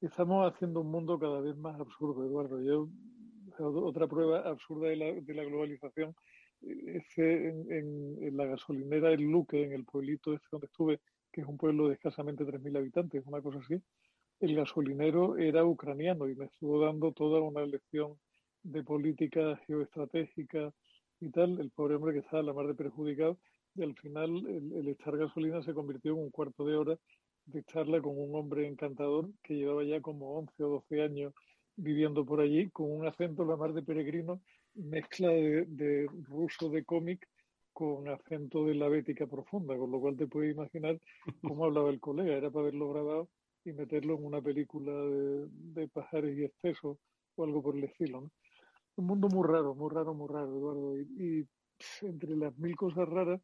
Estamos haciendo un mundo cada vez más absurdo, Eduardo. Yo, otra prueba absurda de la, de la globalización es en, la gasolinera El Luque, en el pueblito este donde estuve, que es un pueblo de escasamente 3.000 habitantes, una cosa así, el gasolinero era ucraniano y me estuvo dando toda una lección de política geoestratégica y tal. El pobre hombre que estaba la mar de perjudicado y al final el, el echar gasolina se convirtió en un cuarto de hora de charla con un hombre encantador que llevaba ya como 11 o 12 años viviendo por allí, con un acento la mar de peregrino, mezcla de, ruso de cómic con acento de la bética profunda, con lo cual te puedes imaginar cómo hablaba el colega, era para haberlo grabado y meterlo en una película de, de pajares y excesos o algo por el estilo. Un mundo muy raro, muy raro, muy raro, Eduardo. Y, y entre las mil cosas raras,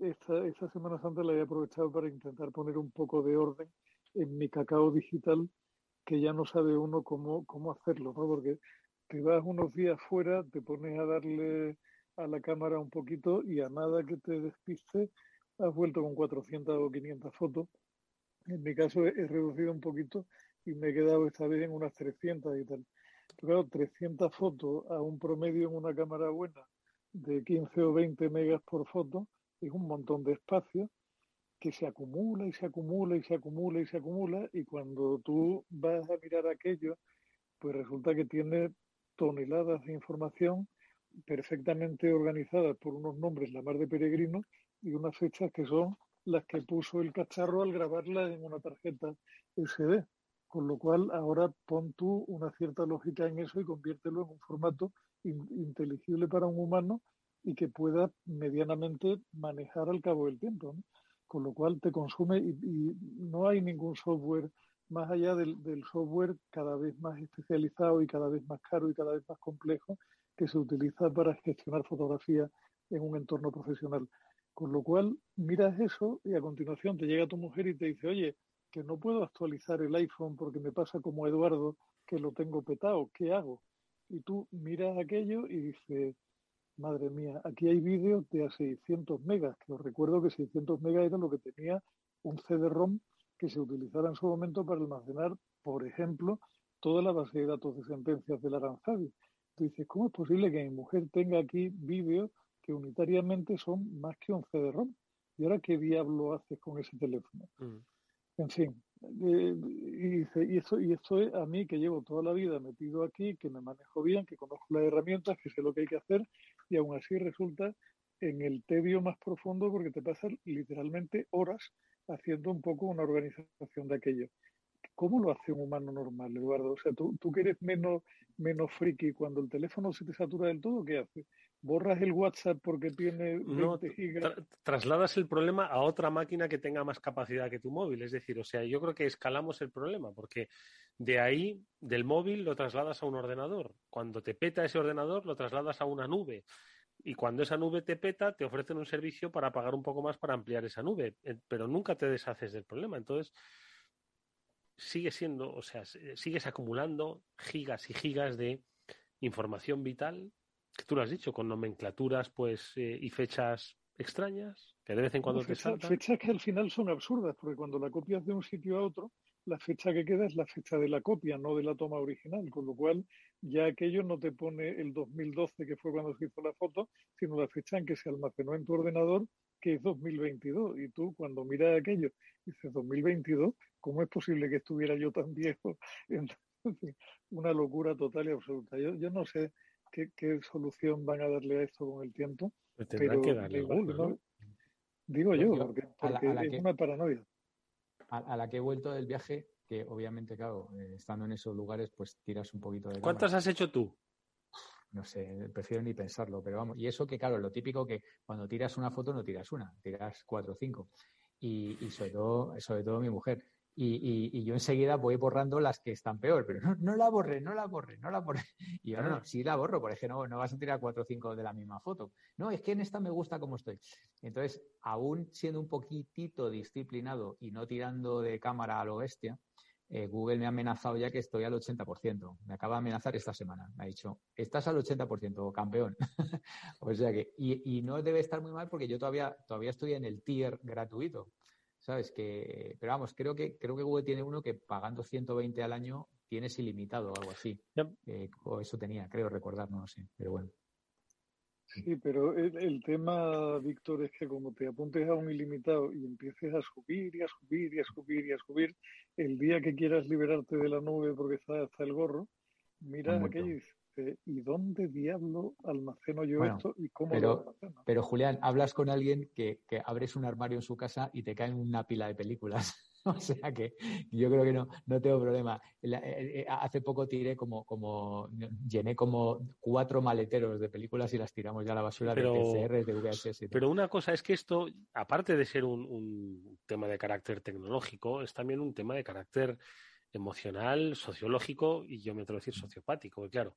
esta, esta Semana Santa la he aprovechado para intentar poner un poco de orden en mi cacao digital, que ya no sabe uno cómo, cómo hacerlo, ¿no? Porque te vas unos días fuera, te pones a darle a la cámara un poquito y a nada que te despiste, has vuelto con 400 o 500 fotos. En mi caso he, reducido un poquito y me he quedado esta vez en unas 300 y tal. Pero claro, 300 fotos a un promedio en una cámara buena de 15 o 20 megas por foto, es un montón de espacio que se acumula y se acumula y se acumula y se acumula y cuando tú vas a mirar aquello, pues resulta que tiene toneladas de información perfectamente organizadas por unos nombres, la mar de peregrino, y unas fechas que son las que puso el cacharro al grabarla en una tarjeta SD. Con lo cual, ahora pon tú una cierta lógica en eso y conviértelo en un formato inteligible para un humano y que pueda medianamente manejar al cabo del tiempo. Con lo cual te consume y, no hay ningún software más allá del, del, software cada vez más especializado y cada vez más caro y cada vez más complejo que se utiliza para gestionar fotografía en un entorno profesional. Con lo cual miras eso y a continuación te llega tu mujer y te dice, oye, que no puedo actualizar el iPhone porque me pasa como Eduardo, que lo tengo petado, ¿qué hago? Y tú miras aquello y dices, Madre mía, aquí hay vídeos de a 600 megas, que os recuerdo que 600 megas era lo que tenía un CD-ROM que se utilizara en su momento para almacenar, por ejemplo, toda la base de datos de sentencias del Aranzabi. Tú dices, ¿cómo es posible que mi mujer tenga aquí vídeos que unitariamente son más que un CD-ROM? ¿Y ahora qué diablo haces con ese teléfono? Mm. En fin, eh, y, y, esto, y esto es a mí que llevo toda la vida metido aquí, que me manejo bien, que conozco las herramientas, que sé lo que hay que hacer, y aún así resulta en el tedio más profundo porque te pasan literalmente horas haciendo un poco una organización de aquello. ¿Cómo lo hace un humano normal, Eduardo? O sea, tú, tú que eres menos, menos friki, cuando el teléfono se te satura del todo, ¿qué haces? Borras el WhatsApp porque tiene 20 No, gigas. tra- trasladas el problema a otra máquina que tenga más capacidad que tu móvil. Es decir, o sea, yo creo que escalamos el problema, porque de ahí, del móvil, lo trasladas a un ordenador. Cuando te peta ese ordenador, lo trasladas a una nube. Y cuando esa nube te peta, te ofrecen un servicio para pagar un poco más para ampliar esa nube. Eh, Pero nunca te deshaces del problema. Entonces, sigue siendo, o sea, sigues acumulando gigas y gigas de información vital, que tú lo has dicho, con nomenclaturas pues eh, y fechas extrañas, que de vez en cuando No, te fecha- saltan. fechas que al final son absurdas, porque cuando la copias de un sitio a otro, la fecha que queda es la fecha de la copia, no de la toma original, con lo cual ya aquello no te pone el 2012, que fue cuando se hizo la foto, sino la fecha en que se almacenó en tu ordenador, que es 2022. Y tú, cuando miras aquello, dices 2022, ¿cómo es posible que estuviera yo tan viejo? Entonces, una locura total y absoluta. Yo, yo no sé qué, qué solución van a darle a esto con el tiempo, Pues tendrán pero que darle alguna, ¿no? Digo Yo- yo, yo, porque, a la- porque a la es que- una paranoia. A, a la que he vuelto del viaje, que obviamente, claro, eh, estando en esos lugares, pues tiras un poquito de ¿Cuántas cámara. has hecho tú? No sé, prefiero ni pensarlo, pero vamos. Y eso que, claro, lo típico que cuando tiras una foto no tiras una, tiras cuatro o cinco. Y, y sobre todo, sobre todo mi mujer. Y, y- y yo enseguida voy borrando las que están peor, pero no, no la borré, no la borré, no la borré. Y yo, no, no, sí la borro, por ejemplo, no, no vas a tirar cuatro o cinco de la misma foto. No, es que en esta me gusta como estoy. Entonces, aún siendo un poquitito disciplinado y no tirando de cámara a lo bestia, eh, Google me ha amenazado ya que estoy al 80%. Me acaba de amenazar esta semana. Me ha dicho, estás al 80%, campeón. o sea que, y, y no debe estar muy mal porque yo todavía, todavía estoy en el tier gratuito. ¿Sabes? Que, pero vamos, creo que, creo que Google tiene uno que pagando 120 al año tienes ilimitado o algo así. Eh, o eso tenía, creo recordar, no lo sé. Pero bueno. Sí, pero el, el tema, Víctor, es que como te apuntes a un ilimitado y empieces a subir y a subir y a subir y a subir, el día que quieras liberarte de la nube porque está hasta el gorro, miras Un aquello y dices, ¿y dónde diablo almaceno yo Bueno, esto y cómo lo pero, almaceno? pero Julián, hablas con alguien que, que abres un armario en su casa y te caen una pila de películas. o sea que yo creo que no, no tengo problema. La- eh, eh, hace poco tiré como, como, llené como cuatro maleteros de películas y las tiramos ya a la basura Pero- de PCRs, de VHS. y. Pero una cosa es que esto, aparte de ser un, un tema de carácter tecnológico, es también un tema de carácter emocional, sociológico y yo me atrevo a decir sociopático. Porque, claro,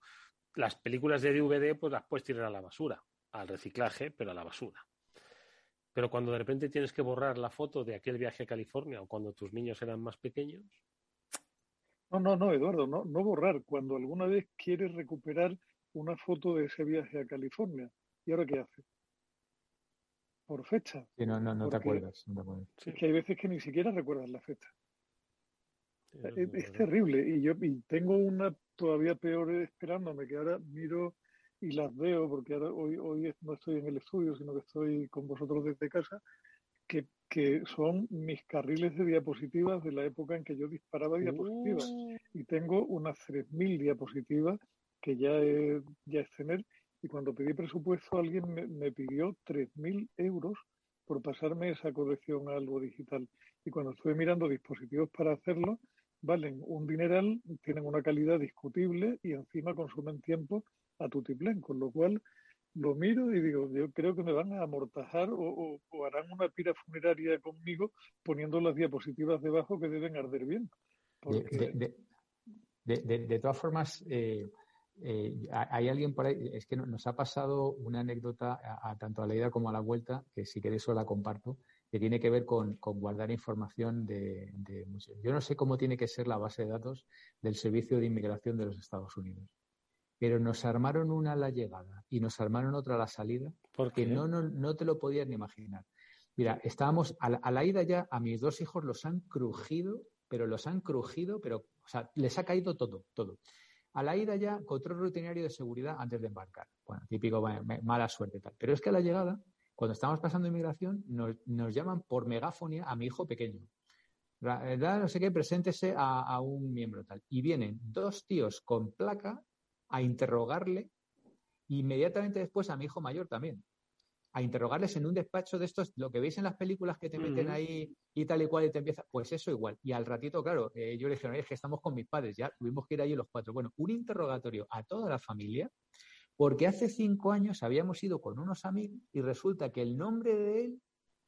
las películas de DVD pues las puedes tirar a la basura, al reciclaje, pero a la basura. Pero cuando de repente tienes que borrar la foto de aquel viaje a California o cuando tus niños eran más pequeños, No, no, no, Eduardo, no, no borrar. Cuando alguna vez quieres recuperar una foto de ese viaje a California, ¿y ahora qué hace? Por fecha. Sí, no, no, no te acuerdas. No te acuerdas. Es que hay veces que ni siquiera recuerdas la fecha. Es, es terrible. Y yo y tengo una todavía peor esperándome, que ahora miro y las veo, porque ahora hoy, hoy no estoy en el estudio, sino que estoy con vosotros desde casa, que, que son mis carriles de diapositivas de la época en que yo disparaba diapositivas. Y tengo unas 3.000 diapositivas que ya es, ya es tener. Y cuando pedí presupuesto, alguien me, me pidió 3.000 euros por pasarme esa colección a algo digital. Y cuando estuve mirando dispositivos para hacerlo, valen un dineral, tienen una calidad discutible y encima consumen tiempo a tutiplén, con lo cual lo miro y digo, yo creo que me van a amortajar o, o- o harán una pira funeraria conmigo poniendo las diapositivas debajo que deben arder bien. De, Porque de- de- de- de- de todas formas, eh, eh, ha- hay alguien por ahí, es que no- nos ha pasado una anécdota a, a tanto a la ida como a la vuelta, que si queréis os la comparto, que tiene que ver con, con guardar información de, de museos. Yo no sé cómo tiene que ser la base de datos del Servicio de Inmigración de los Estados Unidos, pero nos armaron una a la llegada y nos armaron otra a la salida, porque no, no, no te lo podías ni imaginar. Mira, estábamos a la, a la ida ya, a mis dos hijos los han crujido, pero los han crujido, pero, o sea, les ha caído todo, todo. A la ida ya, control rutinario de seguridad antes de embarcar. Bueno, típico, mala suerte tal. Pero es que a la llegada, cuando estamos pasando inmigración, nos, nos llaman por megafonía a mi hijo pequeño. Eh, Da no sé qué, preséntese a, a un miembro tal. Y vienen dos tíos con placa a interrogarle inmediatamente después a mi hijo mayor también. A interrogarles en un despacho de estos, lo que veis en las películas que te meten ahí y tal y cual y te empieza, pues eso igual. Y al ratito, claro, eh, yo le dije, "Oye, es que estamos con mis padres, ya tuvimos que ir allí los cuatro. Bueno, un interrogatorio a toda la familia, Porque hace cinco años habíamos ido con unos amigos y resulta que el nombre de él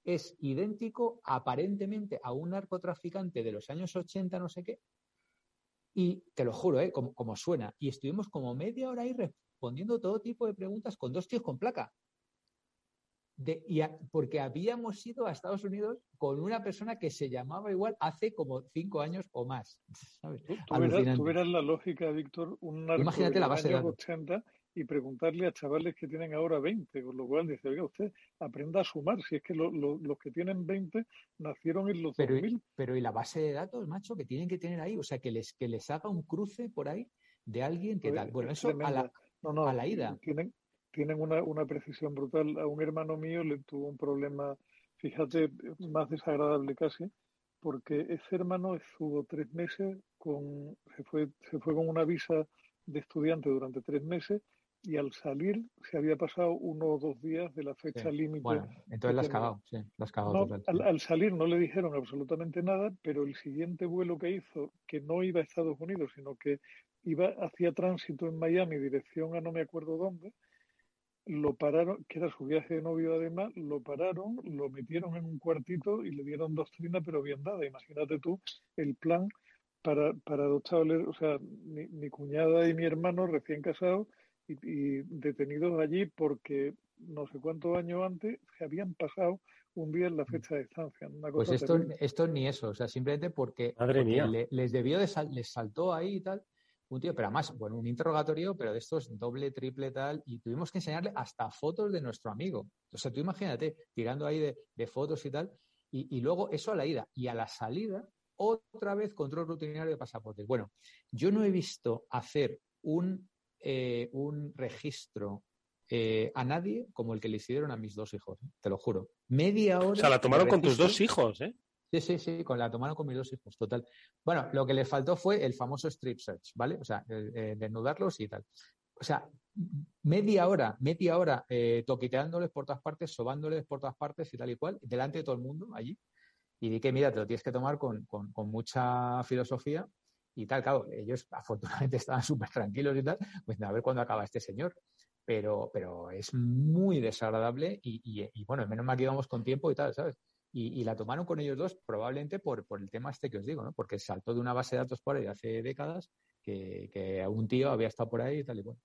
es idéntico aparentemente a un narcotraficante de los años 80, no sé qué. Y te lo juro, ¿eh? como, como suena. Y estuvimos como media hora ahí respondiendo todo tipo de preguntas con dos tíos con placa. De, y porque habíamos ido a Estados Unidos con una persona que se llamaba igual hace como cinco años o más. ¿sabes? Tú, verás, la lógica, Víctor, un narco Imagínate la base de años 80 y preguntarle a chavales que tienen ahora 20, con lo cual dice, oiga, usted aprenda a sumar, si es que lo, lo, los que tienen 20 nacieron en los pero, 2000. Pero y la base de datos, macho, que tienen que tener ahí, o sea, que les, que les haga un cruce por ahí de alguien que tal. Bueno, eso a la, no, no, a la ida. Tienen, tienen una, una precisión brutal. A un hermano mío le tuvo un problema, fíjate, más desagradable casi, porque ese hermano estuvo tres meses con, se fue, se fue con una visa de estudiante durante tres meses y al salir se había pasado uno o dos días de la fecha Sí. límite. Bueno, entonces la has cagado, sí, la has cagado No, al salir no le dijeron absolutamente nada, pero el siguiente vuelo que hizo, que no iba a Estados Unidos, sino que iba hacia tránsito en Miami, dirección a no me acuerdo dónde, lo pararon, que era su viaje de novio además, lo pararon, lo metieron en un cuartito y le dieron doctrina, pero bien dada. Imagínate tú el plan para, para dos chavales, o sea, mi, mi cuñada y mi hermano recién casados y, y detenidos allí porque no sé cuántos años antes se habían pasado un día en la fecha de estancia. Una Pues cosa esto, terrible. esto ni eso, o sea, simplemente porque, Madre porque mía. le- les debió de sal- les saltó ahí y tal, un tío, pero además, bueno, un interrogatorio, pero de estos doble, triple, tal, y tuvimos que enseñarle hasta fotos de nuestro amigo. O sea, tú imagínate, tirando ahí de, de fotos y tal, y, y luego eso a la ida. Y a la salida, otra vez control rutinario de pasaportes. Bueno, yo no he visto hacer un, eh, un registro eh, a nadie como el que le hicieron a mis dos hijos, ¿eh? te lo juro. Media hora. O sea, la tomaron con tus dos hijos, ¿eh? Sí, sí, sí, con la tomaron con mis dos hijos, total. Bueno, lo que les faltó fue el famoso strip search, ¿vale? O sea, eh, desnudarlos y tal. O sea, media hora, media hora toqueteándoles por todas partes, sobándoles por todas partes y tal y cual, delante de todo el mundo allí. Y di que, mira, te lo tienes que tomar con, con, con mucha filosofía y tal. Claro, ellos afortunadamente estaban súper tranquilos y tal, pues a ver cuándo acaba este señor. Pero, pero es muy desagradable y, y, y bueno, menos mal que íbamos con tiempo y tal, ¿sabes? Y, la tomaron con ellos dos probablemente por, por el tema este que os digo, ¿no? Porque saltó de una base de datos por ahí hace décadas que, que un tío había estado por ahí y tal y cual.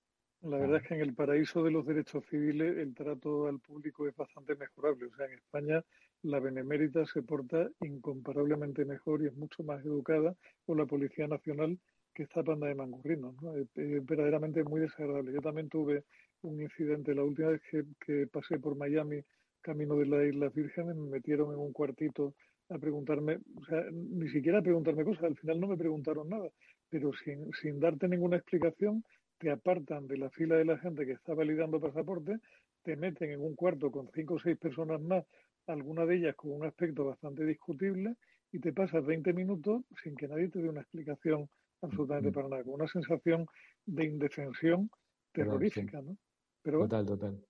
La verdad es que en el paraíso de los derechos civiles el trato al público es bastante mejorable. O sea, en España la benemérita se porta incomparablemente mejor y es mucho más educada con la Policía Nacional que esta panda de mangurrinos. ¿no? Es, es, verdaderamente muy desagradable. Yo también tuve un incidente la última vez que, que pasé por Miami camino de las Islas Vírgenes, me metieron en un cuartito a preguntarme, o sea, ni siquiera a preguntarme cosas, al final no me preguntaron nada, pero sin, sin darte ninguna explicación, te apartan de la fila de la gente que está validando pasaporte, te meten en un cuarto con cinco o seis personas más, alguna de ellas con un aspecto bastante discutible, y te pasas 20 minutos sin que nadie te dé una explicación absolutamente para nada, con una sensación de indefensión terrorífica, ¿no? Pero, total, total.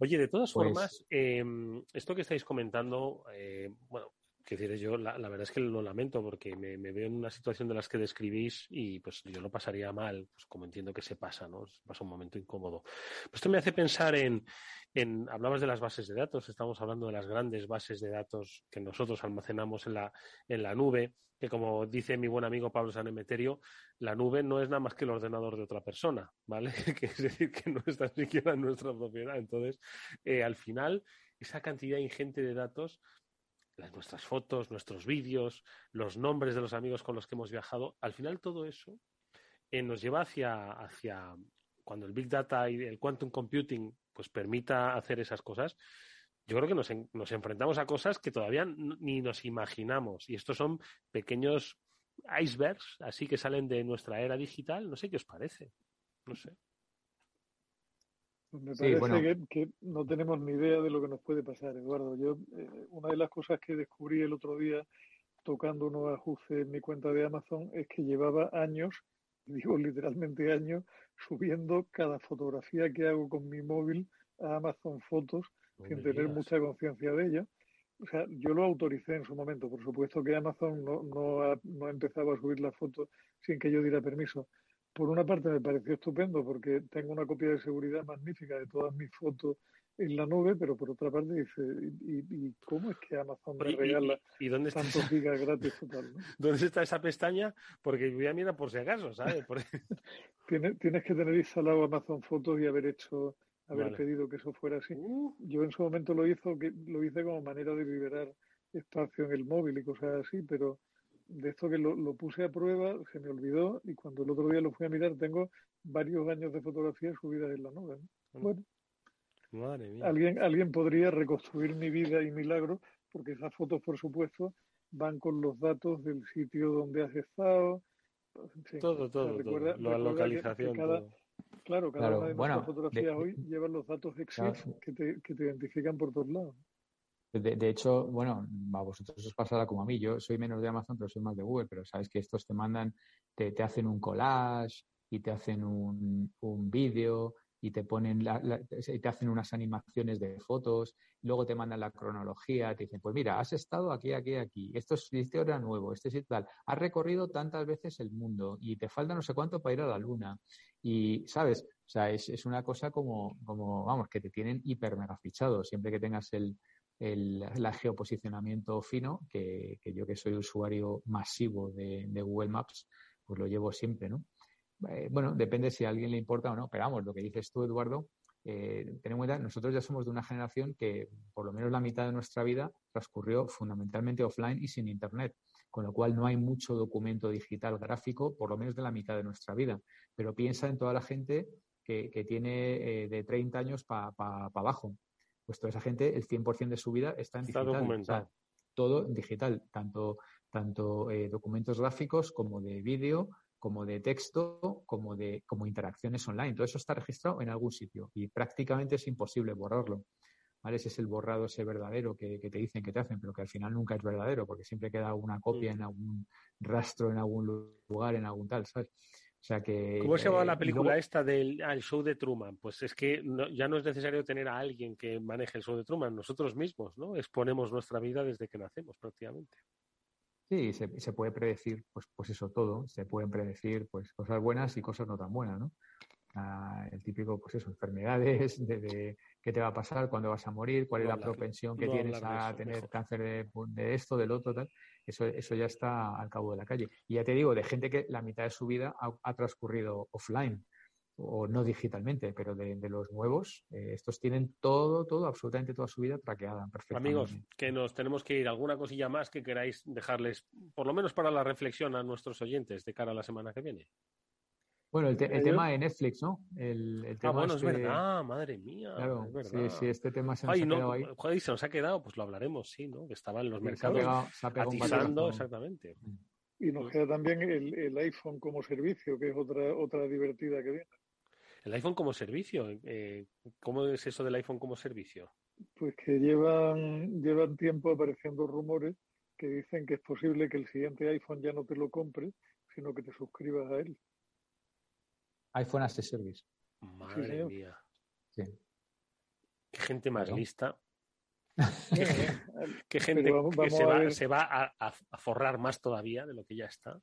Oye, de todas pues... formas, eh, esto que estáis comentando, eh, bueno, que decir, yo la, verdad es que lo lamento porque me, me, veo en una situación de las que describís y pues yo lo pasaría mal, pues como entiendo que se pasa, ¿no? Pasa un momento incómodo. Pues esto me hace pensar en, en, hablabas de las bases de datos, estamos hablando de las grandes bases de datos que nosotros almacenamos en la, en la nube, que como dice mi buen amigo Pablo Sanemeterio, la nube no es nada más que el ordenador de otra persona, ¿vale? que es decir, que no está siquiera en nuestra propiedad. Entonces, eh, al final, esa cantidad ingente de datos las, nuestras fotos, nuestros vídeos, los nombres de los amigos con los que hemos viajado, al final todo eso eh, nos lleva hacia, hacia cuando el Big Data y el Quantum Computing pues permita hacer esas cosas, yo creo que nos, nos enfrentamos a cosas que todavía ni nos imaginamos. Y estos son pequeños icebergs, así que salen de nuestra era digital. No sé qué os parece. No sé. Pues me parece sí, bueno. que, que, no tenemos ni idea de lo que nos puede pasar, Eduardo. Yo, eh, una de las cosas que descubrí el otro día tocando unos ajustes en mi cuenta de Amazon es que llevaba años, digo literalmente años, subiendo cada fotografía que hago con mi móvil a Amazon Fotos no sin tener digas. mucha conciencia de ello. O sea, yo lo autoricé en su momento. Por supuesto que Amazon no, no, ha, no empezaba a subir las fotos sin que yo diera permiso por una parte me pareció estupendo porque tengo una copia de seguridad magnífica de todas mis fotos en la nube, pero por otra parte dice, ¿y, cómo es que Amazon me regala ¿Y, dónde tantos gigas gratis total? ¿Dónde está esa pestaña? Porque voy a mirar por si acaso, ¿sabes? tienes, tienes que tener instalado Amazon Fotos y haber hecho, haber pedido que eso fuera así. Uh. Yo en su momento lo hizo, que lo hice como manera de liberar espacio en el móvil y cosas así, pero de esto que lo, lo, puse a prueba, se me olvidó y cuando el otro día lo fui a mirar tengo varios años de fotografías subidas en la nube. Bueno, Alguien, alguien podría reconstruir mi vida y milagro, porque esas fotos, por supuesto, van con los datos del sitio donde has estado. todo, todo, la localización. Claro, cada una de nuestras fotografías hoy llevan los datos EXIF que, te, que te identifican por todos lados. De, hecho, bueno, a vosotros os pasará como a mí. Yo soy menos de Amazon, pero soy más de Google. Pero sabes que estos te mandan, te, te hacen un collage y te hacen un, un vídeo y te ponen te hacen unas animaciones de fotos, luego te mandan la cronología, te dicen, pues mira, has estado aquí, aquí, aquí, esto es este era nuevo, este es tal, has recorrido tantas veces el mundo y te falta no sé cuánto para ir a la luna. Y, ¿sabes? O sea, es, es una cosa como, como, vamos, que te tienen hiper mega fichado, siempre que tengas el, el geoposicionamiento fino, que, que, yo que soy usuario masivo de, Google Maps, pues lo llevo siempre, ¿no? Eh, bueno, depende si a alguien le importa o no, pero vamos, lo que dices tú, Eduardo, eh, nosotros ya somos de una generación que por lo menos la mitad de nuestra vida transcurrió fundamentalmente offline y sin Internet, con lo cual no hay mucho documento digital gráfico, por lo menos de la mitad de nuestra vida. Pero piensa en toda la gente que, tiene eh, de 30 años para abajo. Pues toda esa gente, el 100% de su vida está en digital. todo en digital, tanto, tanto documentos gráficos como de vídeo, como de texto, como de como interacciones online. Todo eso está registrado en algún sitio y prácticamente es imposible borrarlo. ¿Vale? Ese es el borrado, ese verdadero que, te dicen que te hacen, pero que al final nunca es verdadero, porque siempre queda una copia mm. en algún rastro, en algún lugar, en algún tal, ¿sabes? O sea que, ¿Cómo se llama la eh, película esta del show de Truman? Pues es que ya no es necesario tener a alguien que maneje el show de Truman, nosotros mismos, ¿no? Exponemos nuestra vida desde que nacemos prácticamente. Sí, se, se, puede predecir, pues, pues eso todo, se pueden predecir pues cosas buenas y cosas no tan buenas, ¿no? Ah, el típico, pues eso, enfermedades, de, qué te va a pasar, cuándo vas a morir, cuál es la propensión que tienes a tener cáncer de, de, esto, del otro, tal. Eso, eso ya está al cabo de la calle. Y ya te digo, de gente que la mitad de su vida ha transcurrido offline o no digitalmente, pero de, los nuevos, eh, estos tienen todo, todo, absolutamente toda su vida traqueada perfectamente. Amigos, que nos tenemos que ir. ¿Alguna cosilla más que queráis dejarles, por lo menos para la reflexión a nuestros oyentes de cara a la semana que viene? Bueno, el, tema de Netflix, ¿no? El, ah, tema bueno, es este verdad, madre mía. Claro, es verdad. Sí, sí, este tema se nos ha quedado ahí. Joder, se nos ha quedado, pues lo hablaremos, sí, ¿no? Que estaba en los mercados se ha atizando, exactamente. Y nos queda también el, el, iPhone como servicio, que es otra, otra divertida que viene. El iPhone como servicio, eh, ¿cómo es eso del iPhone como servicio? Pues que llevan, llevan tiempo apareciendo rumores que dicen que es posible que el siguiente iPhone ya no te lo compres, sino que te suscribas a él. iPhone as a Service. Madre mía. Sí. Qué gente más lista. Qué, gente que se va, se va a, forrar más todavía de lo que ya está.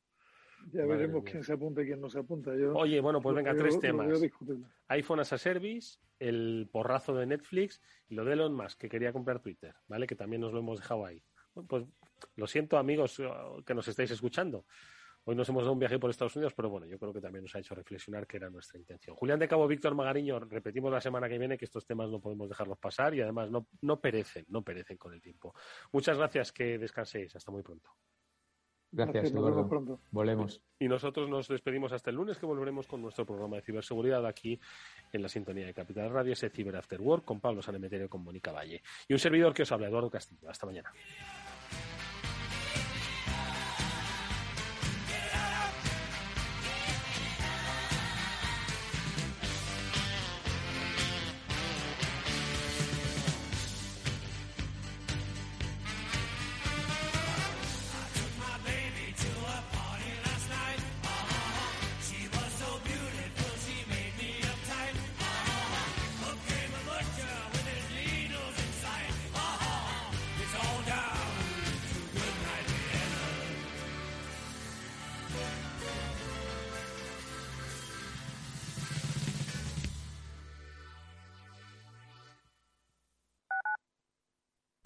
Ya veremos quién se apunta y quién no se apunta. Oye, bueno, pues venga, tres temas. iPhone as a Service, el porrazo de Netflix y lo de Elon Musk, que quería comprar Twitter, ¿vale? Que también nos lo hemos dejado ahí. pues lo siento, amigos que nos estáis escuchando. Hoy nos hemos dado un viaje por Estados Unidos, pero bueno, yo creo que también nos ha hecho reflexionar que era nuestra intención. Julián de Cabo, Víctor Magariño, repetimos la semana que viene que estos temas no podemos dejarlos pasar y además no, no perecen, no perecen con el tiempo. Muchas gracias, que descanséis. Hasta muy pronto. Gracias, Eduardo. Pronto. Volvemos. Y nosotros nos despedimos hasta el lunes, que volveremos con nuestro programa de ciberseguridad aquí en la sintonía de Capital Radio, ese Ciber After Work, con Pablo Sanemeterio y con Mónica Valle. Y un servidor que os habla, Eduardo Castillo. Hasta mañana.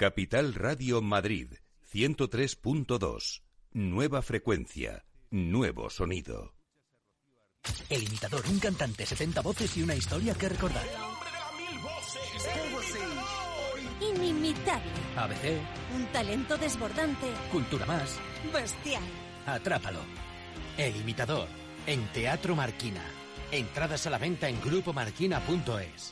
Capital Radio Madrid 103.2. Nueva frecuencia, nuevo sonido. El imitador, un cantante, 70 voces y una historia que recordar. Inimitable. ABC, Un talento desbordante. Cultura Más, Bestial. Atrápalo. El imitador, en Teatro Marquina. Entradas a la venta en grupomarquina.es.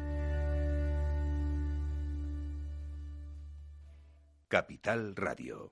Capital Radio.